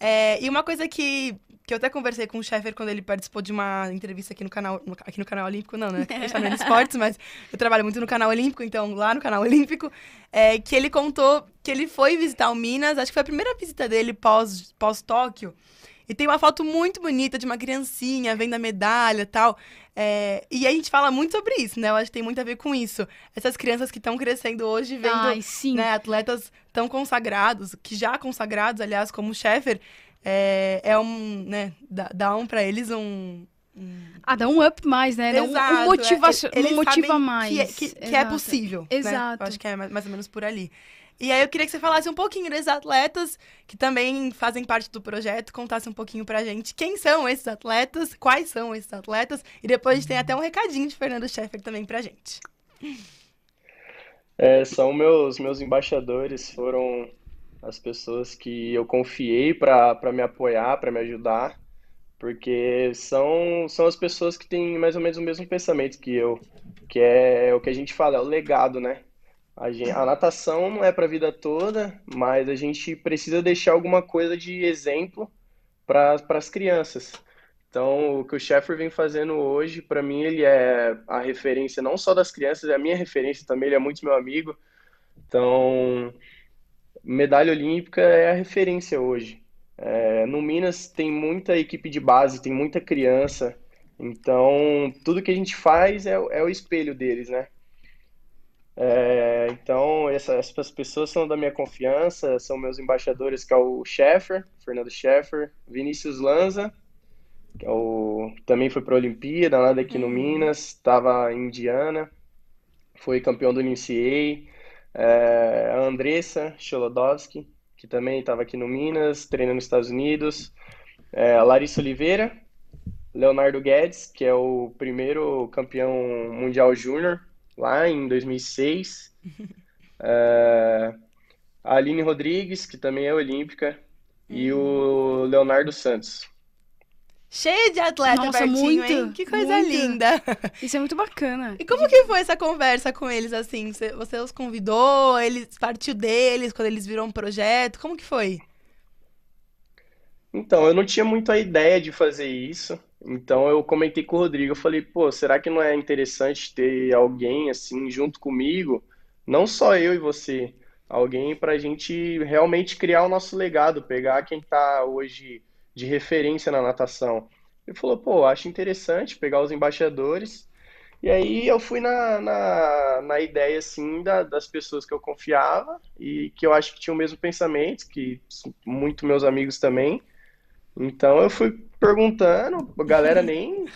É, e uma coisa que, que eu até conversei com o Sheffer quando ele participou de uma entrevista aqui no canal, no, aqui no canal Olímpico, não, né? Está no Esportes, mas eu trabalho muito no canal Olímpico, então lá no canal Olímpico, é, que ele contou que ele foi visitar o Minas, acho que foi a primeira visita dele pós, pós-Tóquio. E tem uma foto muito bonita de uma criancinha vendo a medalha e tal. É, e a gente fala muito sobre isso, né? Eu acho que tem muito a ver com isso. Essas crianças que estão crescendo hoje, vendo Ai, né, atletas tão consagrados, que já consagrados, aliás, como o Sheffer, é, é um, né, dá, dá um para eles um, um... Ah, dá um up mais, né? Dá um, Exato, um motivação, é, eles um motiva mais. Que, é- que, que é possível. né? Exato. Eu acho que é mais, mais ou menos por ali. E aí eu queria que você falasse um pouquinho desses atletas que também fazem parte do projeto, contasse um pouquinho pra gente quem são esses atletas, quais são esses atletas, e depois a gente tem até um recadinho de Fernando Scheffer também pra gente. É, são meus meus embaixadores, foram as pessoas que eu confiei para me apoiar, para me ajudar, porque são são as pessoas que têm mais ou menos o mesmo pensamento que eu, que é o que a gente fala, é o legado, né? A gen- a natação não é para a vida toda, mas a gente precisa deixar alguma coisa de exemplo para as crianças. Então, o que o Sheffer vem fazendo hoje, para mim, ele é a referência não só das crianças, é a minha referência também, ele é muito meu amigo. Então, medalha olímpica é a referência hoje. É, no Minas tem muita equipe de base, tem muita criança. Então, tudo que a gente faz é, é o espelho deles, né? É, então, essa- essas pessoas são da minha confiança, são meus embaixadores, que é o Sheffer, Fernando Sheffer, Vinícius Lanza, que é o, também foi para a Olimpíada, lá daqui no Minas, estava em Indiana, foi campeão do NCAA, é, a Andressa Cholodowski, que também estava aqui no Minas, treina nos Estados Unidos, é, a Larissa Oliveira, Leonardo Guedes, que é o primeiro campeão mundial júnior, lá em 2006, é, a Aline Rodrigues, que também é olímpica, e o Leonardo Santos. Cheio de atleta Nossa, pertinho, muito, hein? Que coisa muito. linda. Isso é muito bacana. E como que foi essa conversa com eles, assim? Você, você os convidou, eles partiu deles quando eles viram um projeto? Como que foi? Então, eu não tinha muito a ideia de fazer isso. Então, eu comentei com o Rodrigo. Eu falei, pô, será que não é interessante ter alguém assim junto comigo? Não só eu e você, alguém para a gente realmente criar o nosso legado, pegar quem está hoje de referência na natação. Ele falou, pô, acho interessante pegar os embaixadores. E aí eu fui na, na, na ideia, assim, da- das pessoas que eu confiava e que eu acho que tinham o mesmo pensamento, que muito meus amigos também. Então eu fui perguntando, a galera nem,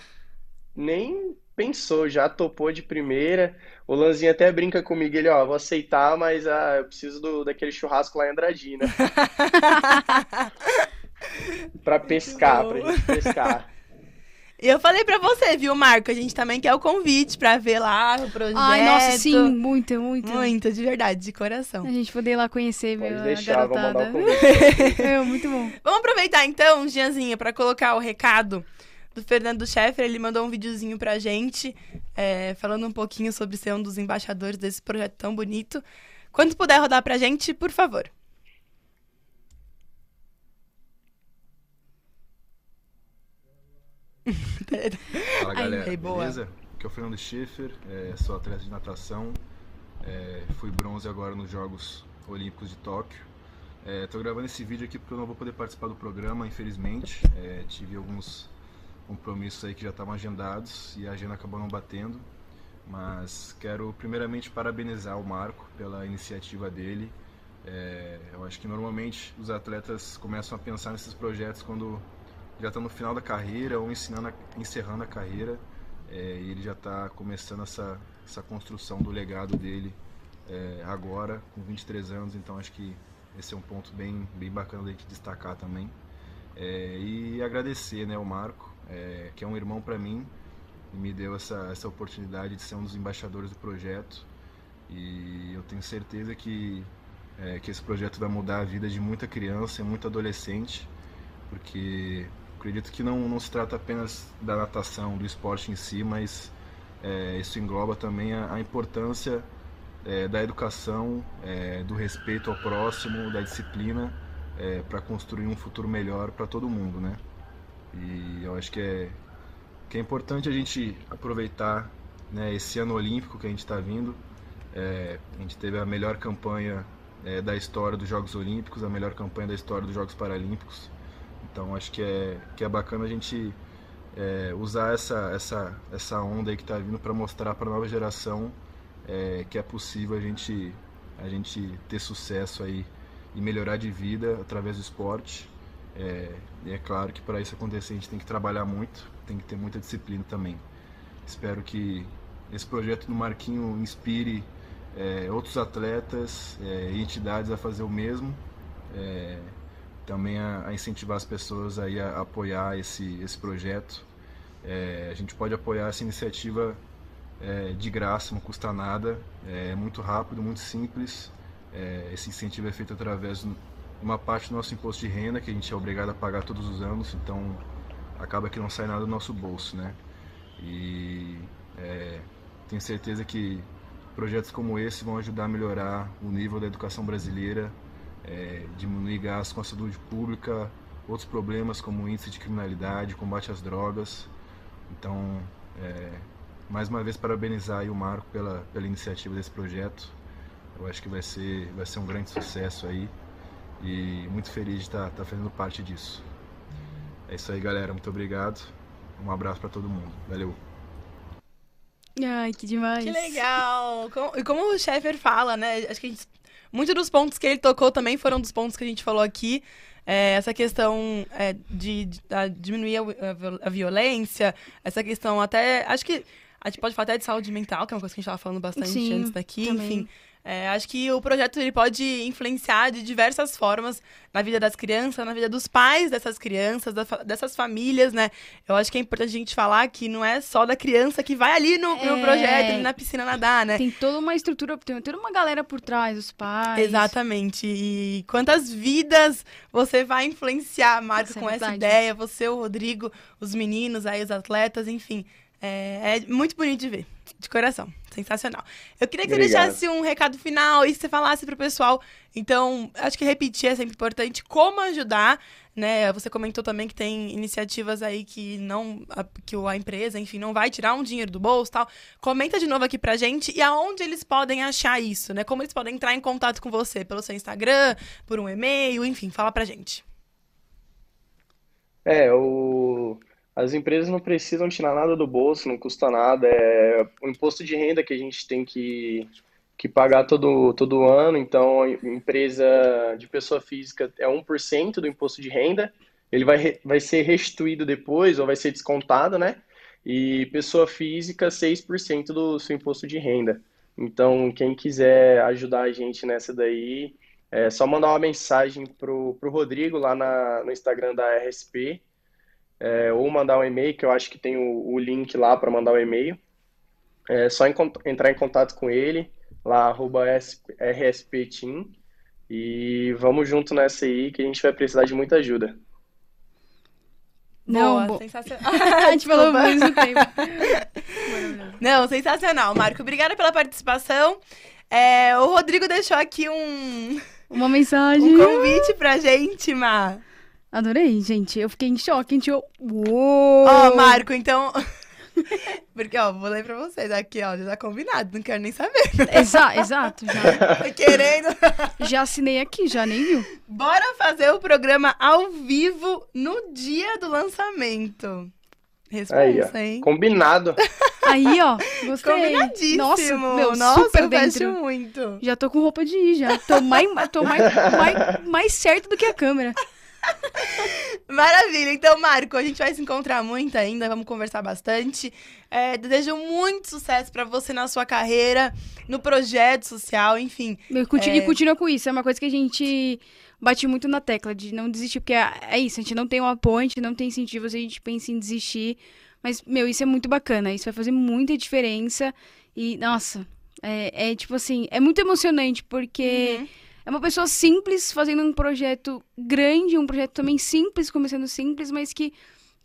nem pensou, já topou de primeira. O Lanzinho até brinca comigo, ele, ó, vou aceitar, mas ah, eu preciso do, daquele churrasco lá em Andradina pra pescar, pra gente pescar. E eu falei pra você, viu, Marco? A gente também quer o convite pra ver lá o projeto. Ai, nossa, sim, muito, muito. Muito, de verdade, de coração. A gente poder ir lá conhecer, Pode ver a deixar, vou mandar o garotada. convite. É, muito bom. Vamos aproveitar então, Gianzinha, pra colocar o recado do Fernando Scheffer. Ele mandou um videozinho pra gente, é, falando um pouquinho sobre ser um dos embaixadores desse projeto tão bonito. Quando puder rodar pra gente, por favor. Fala galera, ai, beleza? Aqui é o Fernando Schiffer, é, sou atleta de natação, é, fui bronze agora nos Jogos Olímpicos de Tóquio. Estou gravando esse vídeo aqui porque eu não vou poder participar do programa, infelizmente. É, tive alguns compromissos aí que já estavam agendados e a agenda acabou não batendo. Mas quero primeiramente parabenizar o Marco pela iniciativa dele. É, eu acho que normalmente os atletas começam a pensar nesses projetos quando já está no final da carreira ou ensinando a- encerrando a carreira é, e ele já está começando essa, essa construção do legado dele é, agora, com 23 anos, então acho que esse é um ponto bem, bem bacana da gente destacar também. É, e agradecer né, o Marco, é, que é um irmão para mim, e me deu essa, essa oportunidade de ser um dos embaixadores do projeto. E eu tenho certeza que, é, que esse projeto vai mudar a vida de muita criança e muito adolescente, porque acredito que não, não se trata apenas da natação, do esporte em si, mas é, isso engloba também a, a importância é, da educação, é, do respeito ao próximo, da disciplina, é, para construir um futuro melhor para todo mundo, né? E eu acho que é, que é importante a gente aproveitar né, esse ano olímpico que a gente está vindo. É, a gente teve a melhor campanha é, da história dos Jogos Olímpicos, a melhor campanha da história dos Jogos Paralímpicos. Então acho que é, que é bacana a gente é, usar essa, essa, essa onda aí que está vindo para mostrar para a nova geração é, que é possível a gente, a gente ter sucesso aí e melhorar de vida através do esporte. É, e é claro que para isso acontecer a gente tem que trabalhar muito, tem que ter muita disciplina também. Espero que esse projeto do Marquinho inspire é, outros atletas é, e entidades a fazer o mesmo. É, também a, a, incentivar as pessoas aí a, a apoiar esse, esse projeto. É, a gente pode apoiar essa iniciativa é, de graça, não custa nada, é muito rápido, muito simples. É, esse incentivo é feito através de uma parte do nosso imposto de renda, que a gente é obrigado a pagar todos os anos, então acaba que não sai nada do nosso bolso, né? E é, tenho certeza que projetos como esse vão ajudar a melhorar o nível da educação brasileira, é, diminuir gastos com a saúde pública, outros problemas como índice de criminalidade, combate às drogas. Então, é, mais uma vez parabenizar o Marco pela, pela iniciativa desse projeto. Eu acho que vai ser, vai ser um grande sucesso aí e muito feliz de estar, tá, estar tá fazendo parte disso. É isso aí, galera. Muito obrigado. Um abraço para todo mundo. Valeu. Ai, que demais. Que legal. E como o Sheffer fala, né? Acho que gente, muitos dos pontos que ele tocou também foram dos pontos que a gente falou aqui. É, essa questão é, de, de, de, diminuir a, a, violência, essa questão até. Acho que a gente pode falar até de saúde mental, que é uma coisa que a gente estava falando bastante Sim, antes daqui, também. enfim. É, acho que o projeto ele pode influenciar de diversas formas na vida das crianças, na vida dos pais dessas crianças, dessas famílias, né? Eu acho que é importante a gente falar que não é só da criança que vai ali no, é... no projeto, ali na piscina nadar, né? Tem toda uma estrutura, tem toda uma galera por trás, os pais. Exatamente. E quantas vidas você vai influenciar, Marco, Nossa, é com é essa ideia? Você, o Rodrigo, os meninos aí, os atletas, enfim. É, é muito bonito de ver, de coração. Sensacional. Eu queria que Obrigado. você deixasse um recado final e você falasse pro pessoal. Então, acho que repetir é sempre importante. Como ajudar, né? Você comentou também que tem iniciativas aí que não. que a empresa, enfim, não vai tirar um dinheiro do bolso tal. Comenta de novo aqui pra gente e aonde eles podem achar isso, né? Como eles podem entrar em contato com você? Pelo seu Instagram, por um e-mail, enfim, fala pra gente. É, o. As empresas não precisam tirar nada do bolso, não custa nada. É o imposto de renda que a gente tem que, que pagar todo, todo ano. Então, empresa de pessoa física é 1% do imposto de renda. Ele vai, vai ser restituído depois, ou vai ser descontado, né? E pessoa física, 6% do seu imposto de renda. Então, quem quiser ajudar a gente nessa daí, é só mandar uma mensagem pro, pro Rodrigo lá na, no Instagram da RSP é, ou mandar um e-mail, que eu acho que tem o, o link lá para mandar o um e-mail. É só em, entrar em contato com ele, lá, arroba rspteam, e vamos junto nessa aí, que a gente vai precisar de muita ajuda. Não, Boa, sensacional. a gente falou ao mesmo tempo. Não, sensacional, Marco. Obrigada pela participação. É, o Rodrigo deixou aqui um... Uma mensagem. Um convite pra gente, Mar. Adorei, gente. Eu fiquei em choque, gente. Eu... Uou! Ó, oh, Marco, então. Porque, ó, vou ler pra vocês aqui, ó, já tá combinado, não quero nem saber. Exa exato, já. Querendo. Já assinei aqui, já nem viu. Bora fazer o programa ao vivo no dia do lançamento. Responsa, Aí, hein? Combinado. Aí, ó, gostei. Combinadíssimo. Nossa, meu, Nossa, super dentro. muito. Já tô com roupa de ir, já. Tô mais, tô mais, mais, mais certo do que a câmera. Maravilha. Então, Marco, a gente vai se encontrar muito ainda, vamos conversar bastante. É, desejo muito sucesso para você na sua carreira, no projeto social, enfim. E continua é... com isso, é uma coisa que a gente bate muito na tecla de não desistir, porque é, é isso, a gente não tem um apoio, não tem incentivo, a gente pensa em desistir. Mas, meu, isso é muito bacana, isso vai fazer muita diferença. E, nossa, É, é tipo assim, é muito emocionante, porque Uhum. É uma pessoa simples fazendo um projeto grande, um projeto também simples, começando simples, mas que,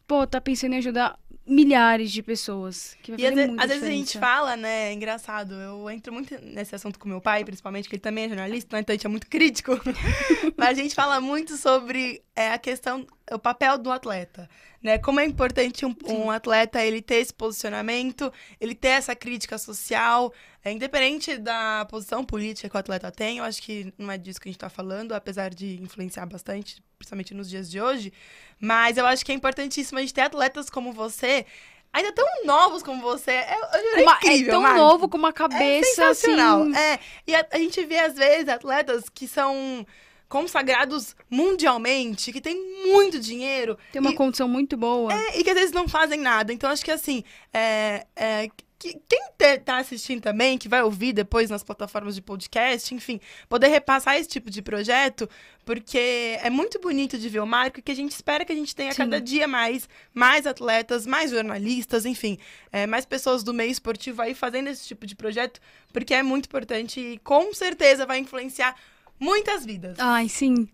pô, tá pensando em ajudar milhares de pessoas. Que vai E às, fazer ve- muita às vezes a gente fala, né? É engraçado. Eu entro muito nesse assunto com meu pai, principalmente, que ele também é jornalista, né? Então a gente é muito crítico. Mas a gente fala muito sobre é, a questão, o papel do atleta. Né? Como é importante um, um atleta ele ter esse posicionamento, ele ter essa crítica social, é, independente da posição política que o atleta tem, eu acho que não é disso que a gente está falando, apesar de influenciar bastante, principalmente nos dias de hoje. Mas eu acho que é importantíssimo a gente ter atletas como você, ainda tão novos como você. É, é Uma- incrível, é tão novo, com uma É cabeça sensacional. assim. É, e a, a gente vê, às vezes, atletas que são consagrados mundialmente, que têm muito dinheiro, Tem uma E- condição muito boa. é, e que às vezes não fazem nada. Então, acho que assim, é, é, que- quem te- tá assistindo também, que vai ouvir depois nas plataformas de podcast, enfim, poder repassar esse tipo de projeto, porque é muito bonito de ver o Marco e que a gente espera que a gente tenha Sim. cada dia mais, mais atletas, mais jornalistas, enfim, é, mais pessoas do meio esportivo aí fazendo esse tipo de projeto, porque é muito importante e com certeza vai influenciar muitas vidas. Ai, sim.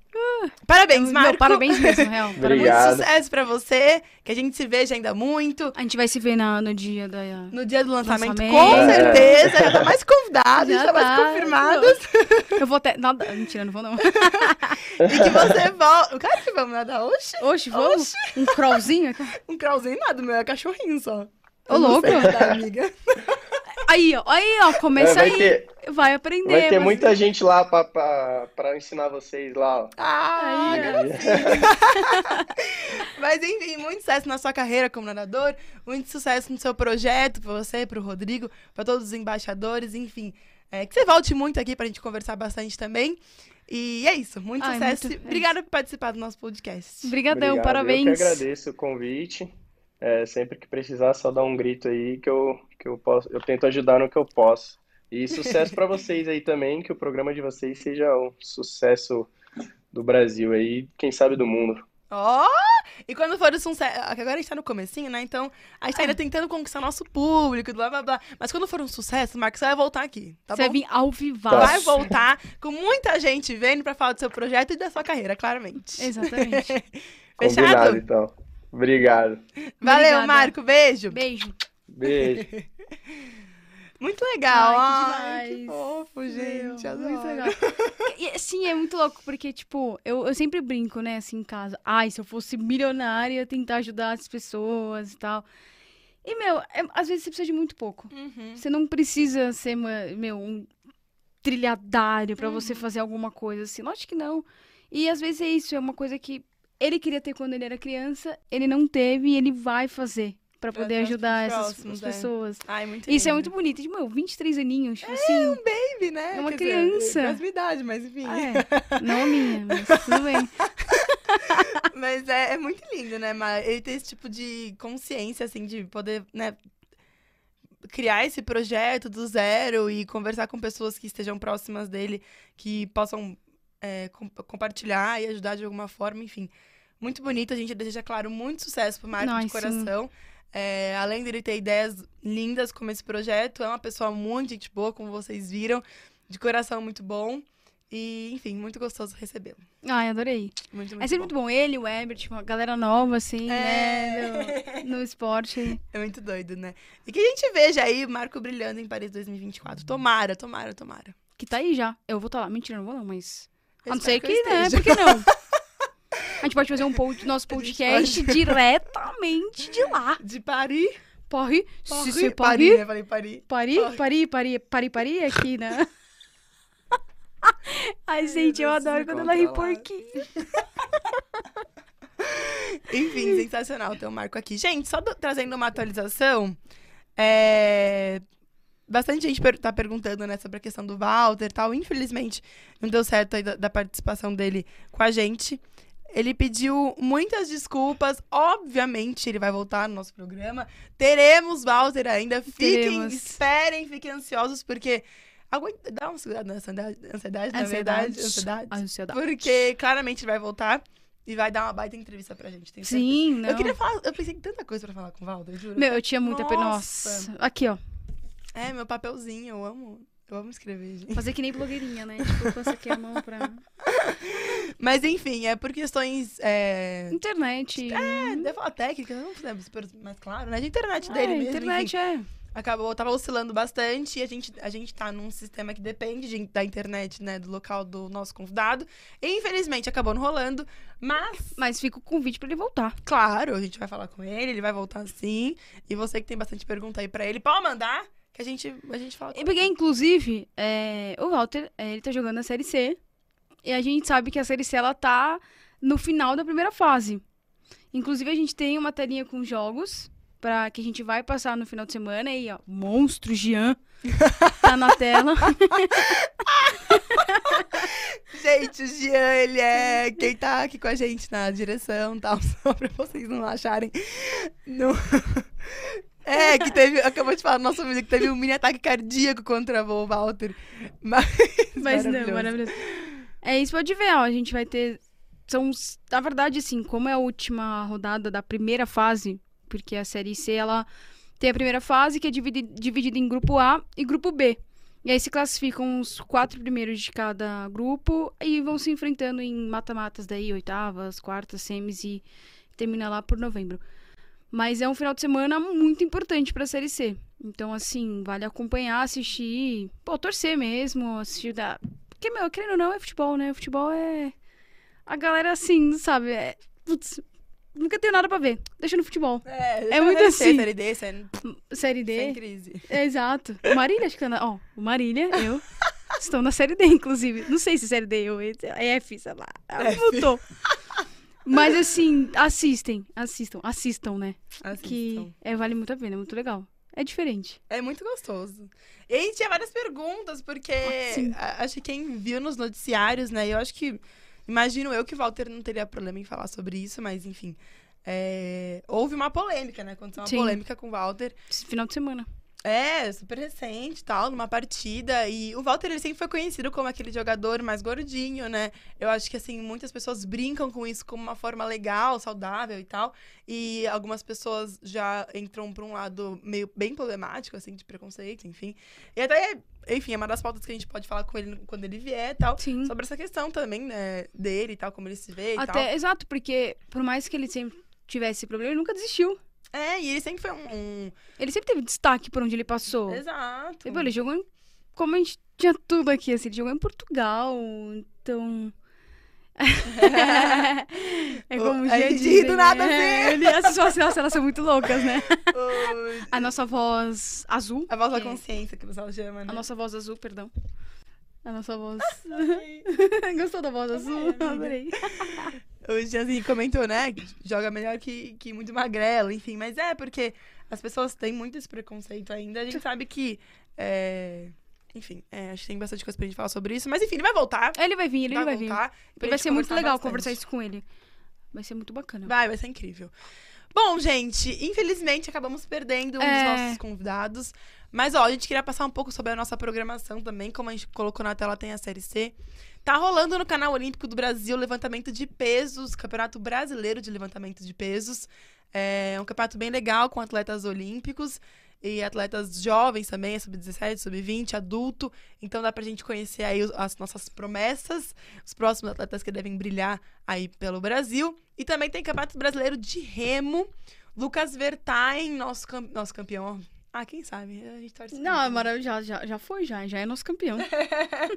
Parabéns, Meu, Marco! parabéns mesmo, real. Muito. Obrigado. sucesso pra você, que a gente se veja ainda muito. A gente vai se ver na, no dia da. No dia do lançamento, Lançamento. com É. certeza. Já tá mais convidado, já, Já tá mais tá. confirmados. Eu vou até. Nada. Mentira, não vou não. e que você volta. Claro que vamos nadar. Oxi, Oxe, vamos? Um crawlzinho? um crawlzinho nada, meu é cachorrinho só. Ô, louco. sei nadar, amiga. Aí, ó. Aí, ó. É, Começa vai, aí. ter, Vai aprender. vai ter mas- muita gente lá pra, pra, pra ensinar vocês lá. ó. Ah, Aí. Mas enfim, muito sucesso na sua carreira como nadador, muito sucesso no seu projeto, pra você, pro Rodrigo, pra todos os embaixadores, enfim. É, que você volte muito aqui pra gente conversar bastante também. E é isso, muito Ai, sucesso. muito- é Obrigada por participar do nosso podcast. Obrigadão, Obrigado. parabéns. Eu que agradeço o convite. É, sempre que precisar, só dá um grito aí que eu, que eu posso, eu tento ajudar no que eu posso. E sucesso pra vocês aí também, que o programa de vocês seja um sucesso do Brasil aí, quem sabe do mundo. Ó! E quando for o sucesso. Agora a gente tá no comecinho, né? Então, a gente tá ainda tentando conquistar nosso público, blá blá blá. Mas quando for um sucesso, Marcos, você vai voltar aqui, tá Você vai bom? vir ao vivaço. Vai voltar com muita gente vendo pra falar do seu projeto e da sua carreira, claramente. Exatamente. Combinado, Fechado? então. Obrigado. Valeu, Obrigada. Marco. Beijo. Beijo. Beijo. Muito legal. Ai, que que demais. fofo, gente. Meu, adoro. muito legal. E, sim, é muito louco, porque, tipo, eu, eu sempre brinco, né, assim, em casa. Ai, se eu fosse milionária, tentar ajudar as pessoas e tal. E, meu, é- às vezes você precisa de muito pouco. Uhum. Você não precisa ser, uma, meu, um trilhardário pra você Uhum. fazer alguma coisa assim. Lógico que não. E às vezes é isso, é uma coisa que ele queria ter quando ele era criança, ele não teve e ele vai fazer pra Pra poder ajudar essas próximos, é. pessoas. Ai, muito Isso é lindo. muito bonito. De, meu, 23 aninhos, tipo assim. Baby, né? É uma Quer dizer, criança. mesma idade, mas enfim. É, não a minha, mas tudo bem. Mas é, é muito lindo, né? Ele ter esse tipo de consciência, assim, de poder, né, criar esse projeto do zero e conversar com pessoas que estejam próximas dele, que possam é, com- compartilhar e ajudar de alguma forma, enfim. Muito bonito, a gente deseja, claro, muito sucesso pro Marco de coração. É, além dele ter ideias lindas como esse projeto, é uma pessoa muito gente boa, como vocês viram, de coração muito bom. E, enfim, muito gostoso recebê-lo. Ai, adorei. Muito, muito É sempre bom. muito bom. Ele, o Ebert, uma galera nova, assim, É. né? No, no esporte. É muito doido, né? E que a gente veja aí o Marco brilhando em Paris 2024. Tomara, tomara, tomara. Que tá aí já. Eu vou estar lá. Mentira, não vou não, mas. Eu A não ser que, eu né? Por que não? A gente pode fazer um pod, nosso podcast pode. diretamente de lá. De Paris. Paris. Paris, Se Paris, Paris. né? Falei Paris. Paris, Paris. Paris, Paris, Paris, Paris, aqui, né? Ai, gente, eu Deus, adoro quando ela ri porquinho. Enfim, sensacional ter o Marco aqui. Gente, só do- trazendo uma atualização. É... Bastante gente per tá perguntando né, sobre a questão do Walter e tal. Infelizmente, não deu certo aí da, da participação dele com a gente. Ele pediu muitas desculpas. Obviamente, ele vai voltar no nosso programa. Teremos Walter ainda. Fiquem, Teremos. esperem, fiquem ansiosos, porque. Aguenta, dá uma segurada na ansiedade, ansiedade, na verdade. Ansiedade. Ansiedade. Porque claramente ele vai voltar e vai dar uma baita entrevista pra gente. tenho certeza. Sim, não. Eu queria falar, eu pensei em tanta coisa pra falar com o Walter, juro. Meu, eu tinha muita pena. Nossa. Aqui, ó. É, meu papelzinho, eu amo. Eu amo escrever, gente. Fazer que nem blogueirinha, né? Tipo, passa aqui a mão pra. Mas enfim, é por questões. É, Internet. é devo falar técnica, não sei super mais claro, né? De internet É, dele mesmo. internet enfim. é. acabou, tava oscilando bastante e a gente, a gente tá num sistema que depende de- da internet, né, do local do nosso convidado. E infelizmente acabou não rolando, mas Mas fica o convite pra ele voltar. claro, a gente vai falar com ele, ele vai voltar sim. E você que tem bastante pergunta aí pra ele, pode mandar que a gente a gente fala. E Porque, inclusive, é, o Walter, é, ele tá jogando a Série C. E a gente sabe que a Série C, ela tá no final da primeira fase. Inclusive, a gente tem uma telinha com jogos para que a gente vai passar no final de semana. E, ó, Monstro Jean tá na tela. Gente, o Jean, ele é quem tá aqui com a gente na direção e tal, só pra vocês não acharem. Não... É, que teve, acabou de falar no nosso vídeo que teve um mini ataque cardíaco contra o Walter. Mas, Mas não, maravilhoso. maravilhoso. É isso, pode ver, ó. A gente vai ter. São, na verdade, assim, como é a última rodada da primeira fase, porque a Série C, ela tem a primeira fase, que é dividi- dividida em grupo A e grupo B. E aí se classificam os quatro primeiros de cada grupo e vão se enfrentando em mata-matas daí, oitavas, quartas, semis e termina lá por novembro. Mas é um final de semana muito importante pra Série C. Então, assim, vale acompanhar, assistir, pô, torcer mesmo, assistir da. Porque, meu, querendo ou não, é futebol, né? Futebol é. A galera, assim, sabe? É... Putz, nunca tenho nada pra ver. Deixa no futebol. É, É muito assim. Série D, série, Série D. sem crise. É, exato. O Marília, acho que tá na... Ó, o Marília, eu. Estão na série D, inclusive. Não sei se série D ou F, sei lá. Ela F. Mas assim, assistem, assistam, assistam, né? Que Assistam. é, vale muito a pena, é muito legal. É diferente. É muito gostoso. E a gente tinha várias perguntas, porque a- acho que quem viu nos noticiários, né? Eu acho que. Imagino eu que o Walter não teria problema em falar sobre isso, mas enfim. é, houve uma polêmica, né? Aconteceu uma Sim. polêmica com o Walter. Esse final de semana. É, super recente tal, numa partida. E o Walter, ele sempre foi conhecido como aquele jogador mais gordinho, né? Eu acho que, assim, muitas pessoas brincam com isso como uma forma legal, saudável e tal. E algumas pessoas já entram pra um lado meio bem problemático, assim, de preconceito, enfim. E até, enfim, é uma das pautas que a gente pode falar com ele quando ele vier e tal. Sim. Sobre essa questão também, né, dele e tal, como ele se vê e tal. Até, exato, porque por mais que ele sempre tivesse esse problema, ele nunca desistiu. É, e ele sempre foi um... um- Ele sempre teve destaque por onde ele passou. Exato. E, pô, ele jogou em... Como a gente tinha tudo aqui, assim, ele jogou em Portugal, então... é como O- gente ri do nada, né? assim. Ele, essas elas são muito loucas, né? A nossa voz azul. A voz da que- consciência, que o pessoal chama, né? A nossa voz azul, perdão. A nossa voz... Gostou da voz azul? Adorei. O Gianzinho comentou, né? Que joga melhor que, que muito magrelo, enfim. Mas é porque as pessoas têm muito esse preconceito ainda. A gente sabe que. é, Enfim, é, acho que tem bastante coisa pra gente falar sobre isso. Mas enfim, ele vai voltar. Ele vai vir, ele vai, vir. voltar. pra E vai ser muito legal bastante. conversar isso com ele. Vai ser muito bacana. Vai, vai ser incrível. Bom, gente, infelizmente acabamos perdendo um dos É. nossos convidados. Mas, ó, a gente queria passar um pouco sobre a nossa programação também. Como a gente colocou na tela, tem a Série C. Tá rolando no canal Olímpico do Brasil levantamento de pesos, Campeonato Brasileiro de Levantamento de Pesos. É um campeonato bem legal com atletas olímpicos e atletas jovens também, sub-17, sub-20, adulto. Então dá pra gente conhecer aí as nossas promessas, os próximos atletas que devem brilhar aí pelo Brasil. E também tem Campeonato Brasileiro de Remo. Lucas Vertain, nosso, cam- nosso campeão. Ah, quem sabe? A gente torce Não, é ele. maravilhoso. Já, já, já foi, já. Já é nosso campeão.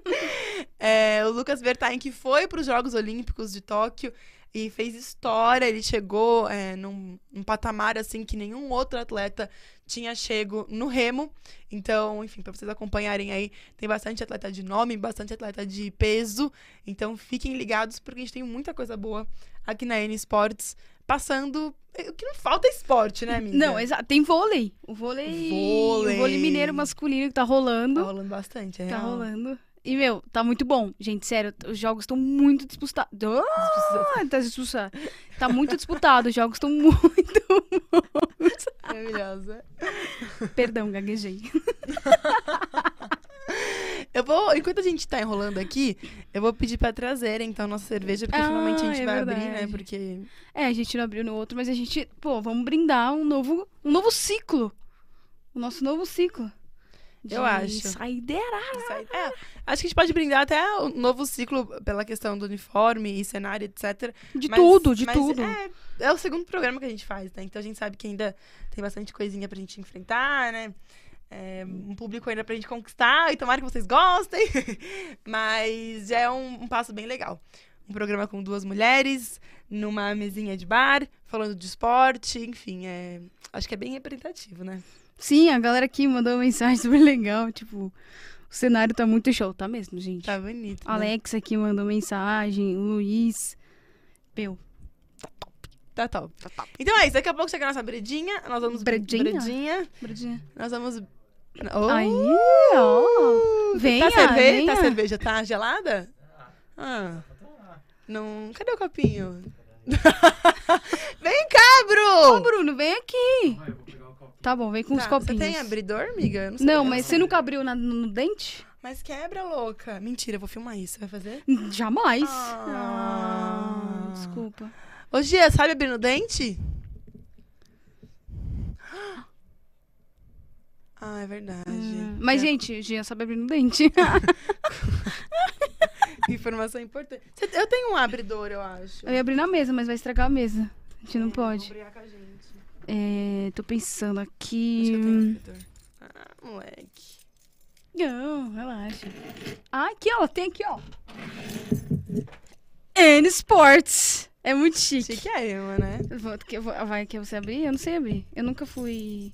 É, o Lucas Vertain, que foi para os Jogos Olímpicos de Tóquio e fez história. Ele chegou é, num, num patamar assim que nenhum outro atleta tinha chego no remo. Então, enfim, para vocês acompanharem aí, tem bastante atleta de nome, bastante atleta de peso. Então, fiquem ligados porque a gente tem muita coisa boa aqui na N Sports passando. O que não falta é esporte, né, amiga? Não, exato. Tem vôlei. O vôlei. Vôlei. O vôlei mineiro masculino que tá rolando. Tá rolando bastante, é Tá real. rolando. E, meu, tá muito bom. Gente, sério, os jogos estão muito disputados. Ah, tá disputado. Tá muito disputado. Os jogos estão muito bons. Maravilhosa. Perdão, gaguejei. Eu vou, enquanto a gente tá enrolando aqui, eu vou pedir pra trazer então nossa cerveja, porque Ah, finalmente a gente é vai abrir, verdade. né? Porque. É, a gente não abriu no outro, mas a gente, pô, vamos brindar um novo, um novo ciclo. O nosso novo ciclo. De Eu acho. Saideira. É, acho que a gente pode brindar até o novo ciclo pela questão do uniforme e cenário, etc. De Mas- tudo, de tudo. É, é o segundo programa que a gente faz, né? Então a gente sabe que ainda tem bastante coisinha pra gente enfrentar, né? É, um público ainda pra gente conquistar e tomara que vocês gostem. Mas já é um, um passo bem legal. Um programa com duas mulheres, numa mesinha de bar, falando de esporte, enfim, é, acho que é bem representativo, né? Sim, a galera aqui mandou uma mensagem super legal. Tipo, o cenário tá muito show, tá mesmo, gente? Tá bonito. né? Alex aqui mandou mensagem, o Luiz. Meu, Tá top. Então é isso, daqui a pouco chega a nossa bredinha, nós vamos... Bredinha? Bredinha. Bradinha. Nós vamos... Oh! Aí, ó. Venha, tá cerveja? venha. Tá cerveja? Tá gelada? Ah. Não. Cadê o copinho? Vem cá, Ô, Bru! Bruno, vem aqui. Tá bom, vem com os Tá, copinhos. Você tem abridor, amiga? Não, sabia. mas você nunca abriu na- no dente? Mas quebra, louca. Mentira, eu vou filmar isso. Você vai fazer? Jamais. Ah. Ah, desculpa. Ô, Gia, sabe abrir no dente? Ah, é verdade. Hum, Mas, É, gente, Gia sabe abrir no dente. Informação importante. Eu tenho um abridor, eu acho. Eu ia abrir na mesa, mas vai estragar a mesa. A gente não É, pode. vou com a gente. É, tô pensando Acho aqui. que eu tenho um abridor. Ah, moleque. Não, relaxa. Ah, aqui, ó. Tem aqui, ó. N Sports. É muito chique. Chique é eu, né? Vou- que vou- Vai, quer você abrir? Eu não sei abrir. Eu nunca fui.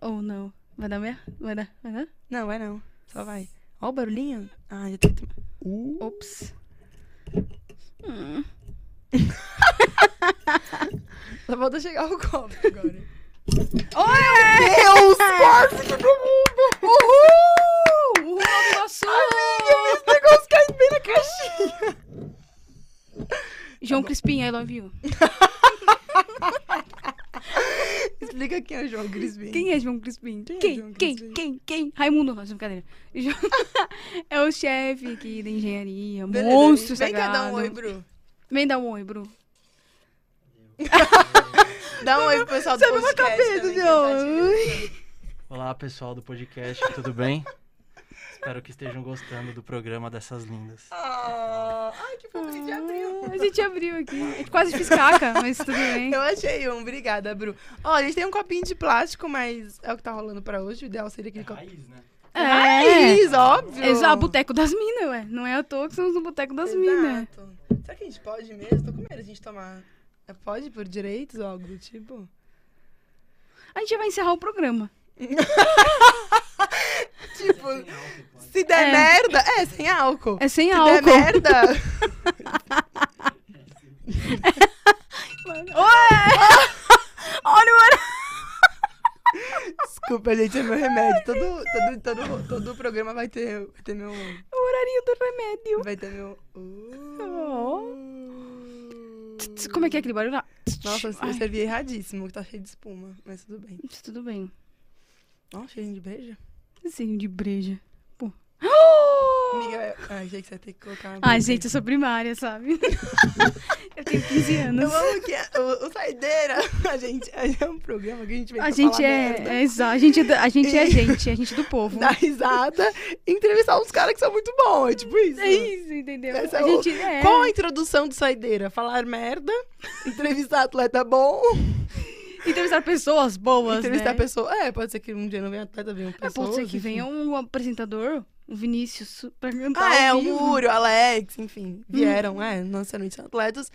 Ou não. Vai dar merda? Vai dar? Vai dar? Não, vai não. Só vai. Ó o barulhinho. Ah, já tem que... Uh. Ops. Hum. Só falta chegar o copo agora. Oi! Deus! Quase que derruba! Uhul! Uhul, Nova Iguaçu! Esse negócio cai bem na caixinha. João Crispim, I love you. Explica quem é o João Crispim. Quem é João Crispim? Quem é Quem? João Quem? Crispim? Quem? Quem? Raimundo, nossa, brincadeira. É o chefe aqui da engenharia. Beleza, monstro Vem cá sagrado. dar um oi, Bru. Vem dar um oi, Bru. Dá um oi pro pessoal do Sabe uma podcast cabeça, também, que João? tá Olá pessoal do podcast, tudo bem? Espero que estejam gostando do programa dessas lindas. Ah, Ai, que fofo que a gente abriu. A gente abriu aqui. A gente quase fez caca, mas tudo bem. Eu achei um, obrigada, Bru. Ó, a gente tem um copinho de plástico, mas é o que tá rolando pra hoje. O ideal seria aquele copinho. Raiz, né? É. Raiz, óbvio. Exato, boteco das minas, ué. Não é à toa que estamos no boteco das minas. Exato. Será que a gente pode mesmo? Tô com medo de a gente tomar. É, Pode por direitos ou algo do tipo? A gente vai encerrar o programa. Tipo, se der É. merda. É, sem álcool. É sem se álcool. der merda. Olha, mano. Desculpa, gente, é meu remédio. Todo, todo, todo, todo o programa vai ter, vai ter meu. O horarinho do remédio. Vai ter meu. Uh. Como é que é aquele barulho lá? Nossa, eu servi erradíssimo, que tá cheio de espuma. Mas tudo bem. Tudo bem. Ó, cheirinho de breja. Desenho de breja. Pô. Amiga, eu- ai, achei que você ia ter que colocar Ai, breja. gente, eu sou primária, sabe? eu tenho 15 anos. Eu amo que é- o, o Saideira, a gente, é um programa que a gente vem A pra gente falar é, é exa- a gente é, a gente é E- gente, a gente é do povo. dar risada e entrevistar uns caras que são muito bons, é tipo isso. É isso, entendeu? Essa a é o- gente é. Qual a introdução do Saideira? Falar merda, entrevistar atleta bom, Entrevistar pessoas boas, entrevistar né? pessoa. É, pode ser que um dia não venha atleta, venha É, pessoas. pode ser que enfim. venha um apresentador, o Vinícius, pra cantar Ah, é, o. Múrio, o Alex, enfim, Hum. vieram, é, nossa noite atletas.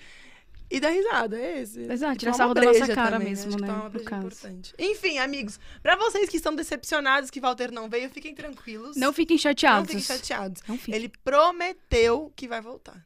E dar risada, é esse. Exato, E tirar sarro uma da nossa cara também, mesmo, né, tomar uma no breja é caso. importante. Enfim, amigos, pra vocês que estão decepcionados que Walter não veio, fiquem tranquilos. Não fiquem Não chateados. fiquem chateados. Não fiquem. Ele prometeu que vai voltar.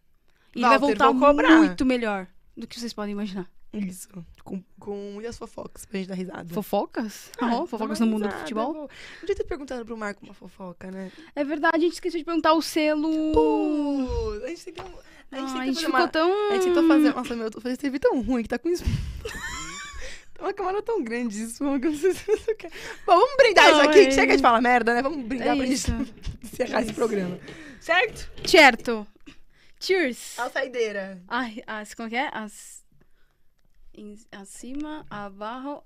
E ele vai Walter, voltar muito melhor do que vocês podem imaginar. Isso. Com, com muitas fofocas pra gente dar risada. Fofocas? Ah, Não, fofocas no mundo do risada, futebol? vou- Podia ter perguntado pro Marco uma fofoca, né? É verdade, a gente esqueceu de perguntar o selo. Pô, a gente tem que... A gente, Ah, tem que a gente fazer ficou uma... tão. A gente tentou fazer... Nossa, meu, eu teve tão ruim que tá com isso... Tem uma câmera tão grande isso, que eu não sei se você quer. Bom, vamos brindar Não, isso aqui, é- que chega de falar merda, né? Vamos brindar É pra isso. gente encerrar esse programa. Certo? Certo. Cheers. A saideira. Ai, as, como que é? As, em- acima, abaixo.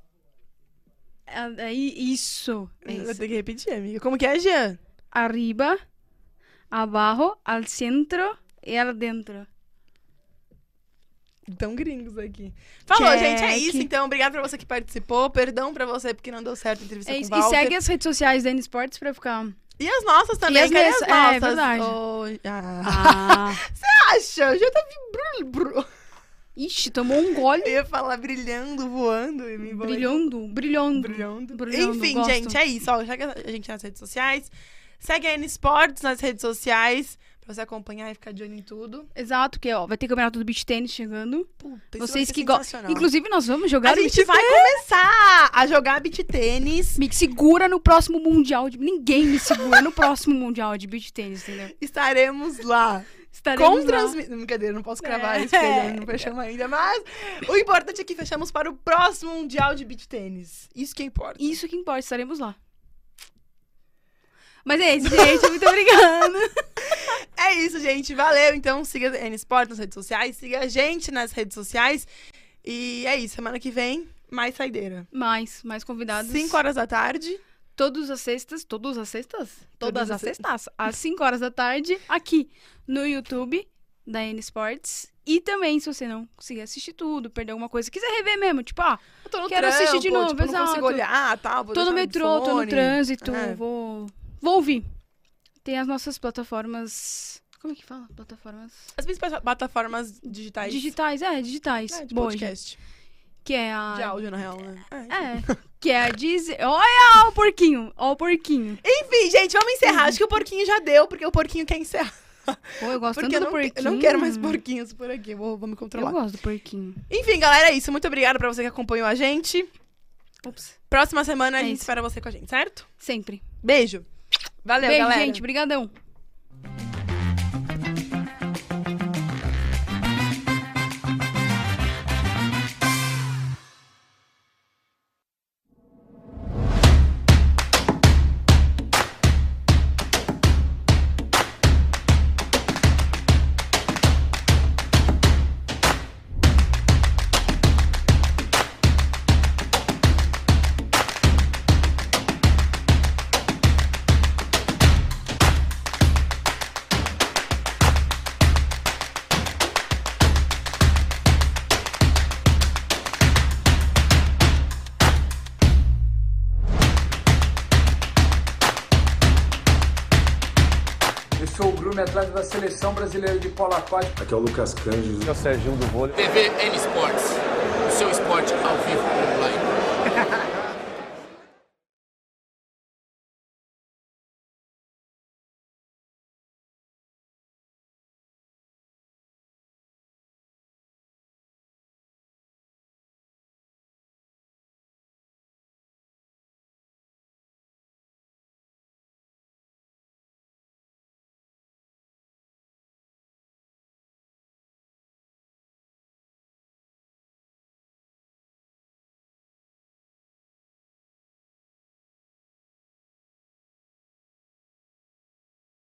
Aí, isso. é isso. ter que repetir, amiga. Como que é, Jean? Arriba, abajo, al centro e al dentro. Tão gringos aqui. Falou, Check. gente, é isso. Então, obrigado pra você que participou. Perdão pra você porque não deu certo a entrevista É com isso. o E Walter. segue as redes sociais da N Sports pra ficar. E as nossas também, E as minhas- as é, nossas? verdade. Ô, ah. Ah. Acha? Já tá vibrando. Ixi, tomou um gole. Eu ia falar brilhando, voando e me embolei. Brilhando, brilhando. Brilhando. Brilhando, Enfim, gosto. gente, é isso. Ó, segue a gente nas redes sociais. Segue a N Sports nas redes sociais. Pra você acompanhar e ficar de olho em tudo. Exato, que ó, vai ter campeonato do beach tênis chegando. Puta, Vocês que gostam. Inclusive, nós vamos jogar a gente beach vai começar a jogar beat tênis. Me segura no próximo mundial de. Ninguém me segura no próximo mundial de beach tênis, entendeu? Estaremos lá. Estaremos Com transmissão. Brincadeira, não posso cravar É. isso, porque não fechamos ainda. Mas o importante é que fechamos para o próximo Mundial de Beach Tênis. Isso que importa. Isso que importa, estaremos lá. Mas é isso, gente. Muito obrigada. É isso, gente. Valeu. Então, siga a N Sport nas redes sociais. Siga a gente nas redes sociais. E é isso. Semana que vem, mais saideira. Mais, mais convidados. 5 horas da tarde. Todas as sextas. Todas as sextas? Todas Todas as as sextas. Às 5 horas da tarde, aqui no YouTube da N Sports. E também, se você não conseguir assistir tudo, perder alguma coisa, quiser rever mesmo, tipo, ah, Eu tô no Quero trampo, assistir de novo, tipo, não consigo olhar, tal. vou tô no metrô, tô no trânsito, É. vou. Vou ouvir. Tem as nossas plataformas. Como é que fala? Plataformas. As principais plataformas digitais. Digitais, é, digitais. É, de Boa, podcast. Que é a. De áudio, na real, né? É. É. Que é a Disney. Olha o porquinho. Olha o porquinho. Enfim, gente, vamos encerrar. Acho que o porquinho já deu, porque o porquinho quer encerrar. Pô, eu gosto Porque tanto eu não, porquinho. eu não quero mais porquinhos por aqui. Vou, vou me Eu controlar. gosto do porquinho. Enfim, galera, é isso. Muito obrigada pra você que acompanhou a gente. Próxima semana a É gente isso. espera você com a gente, certo? Sempre. Beijo. Valeu, Beijo, galera. gente. Brigadão. Brasileira de Polo Aquático. Aqui é o Lucas Cândido. TV N Sports, o seu esporte ao vivo.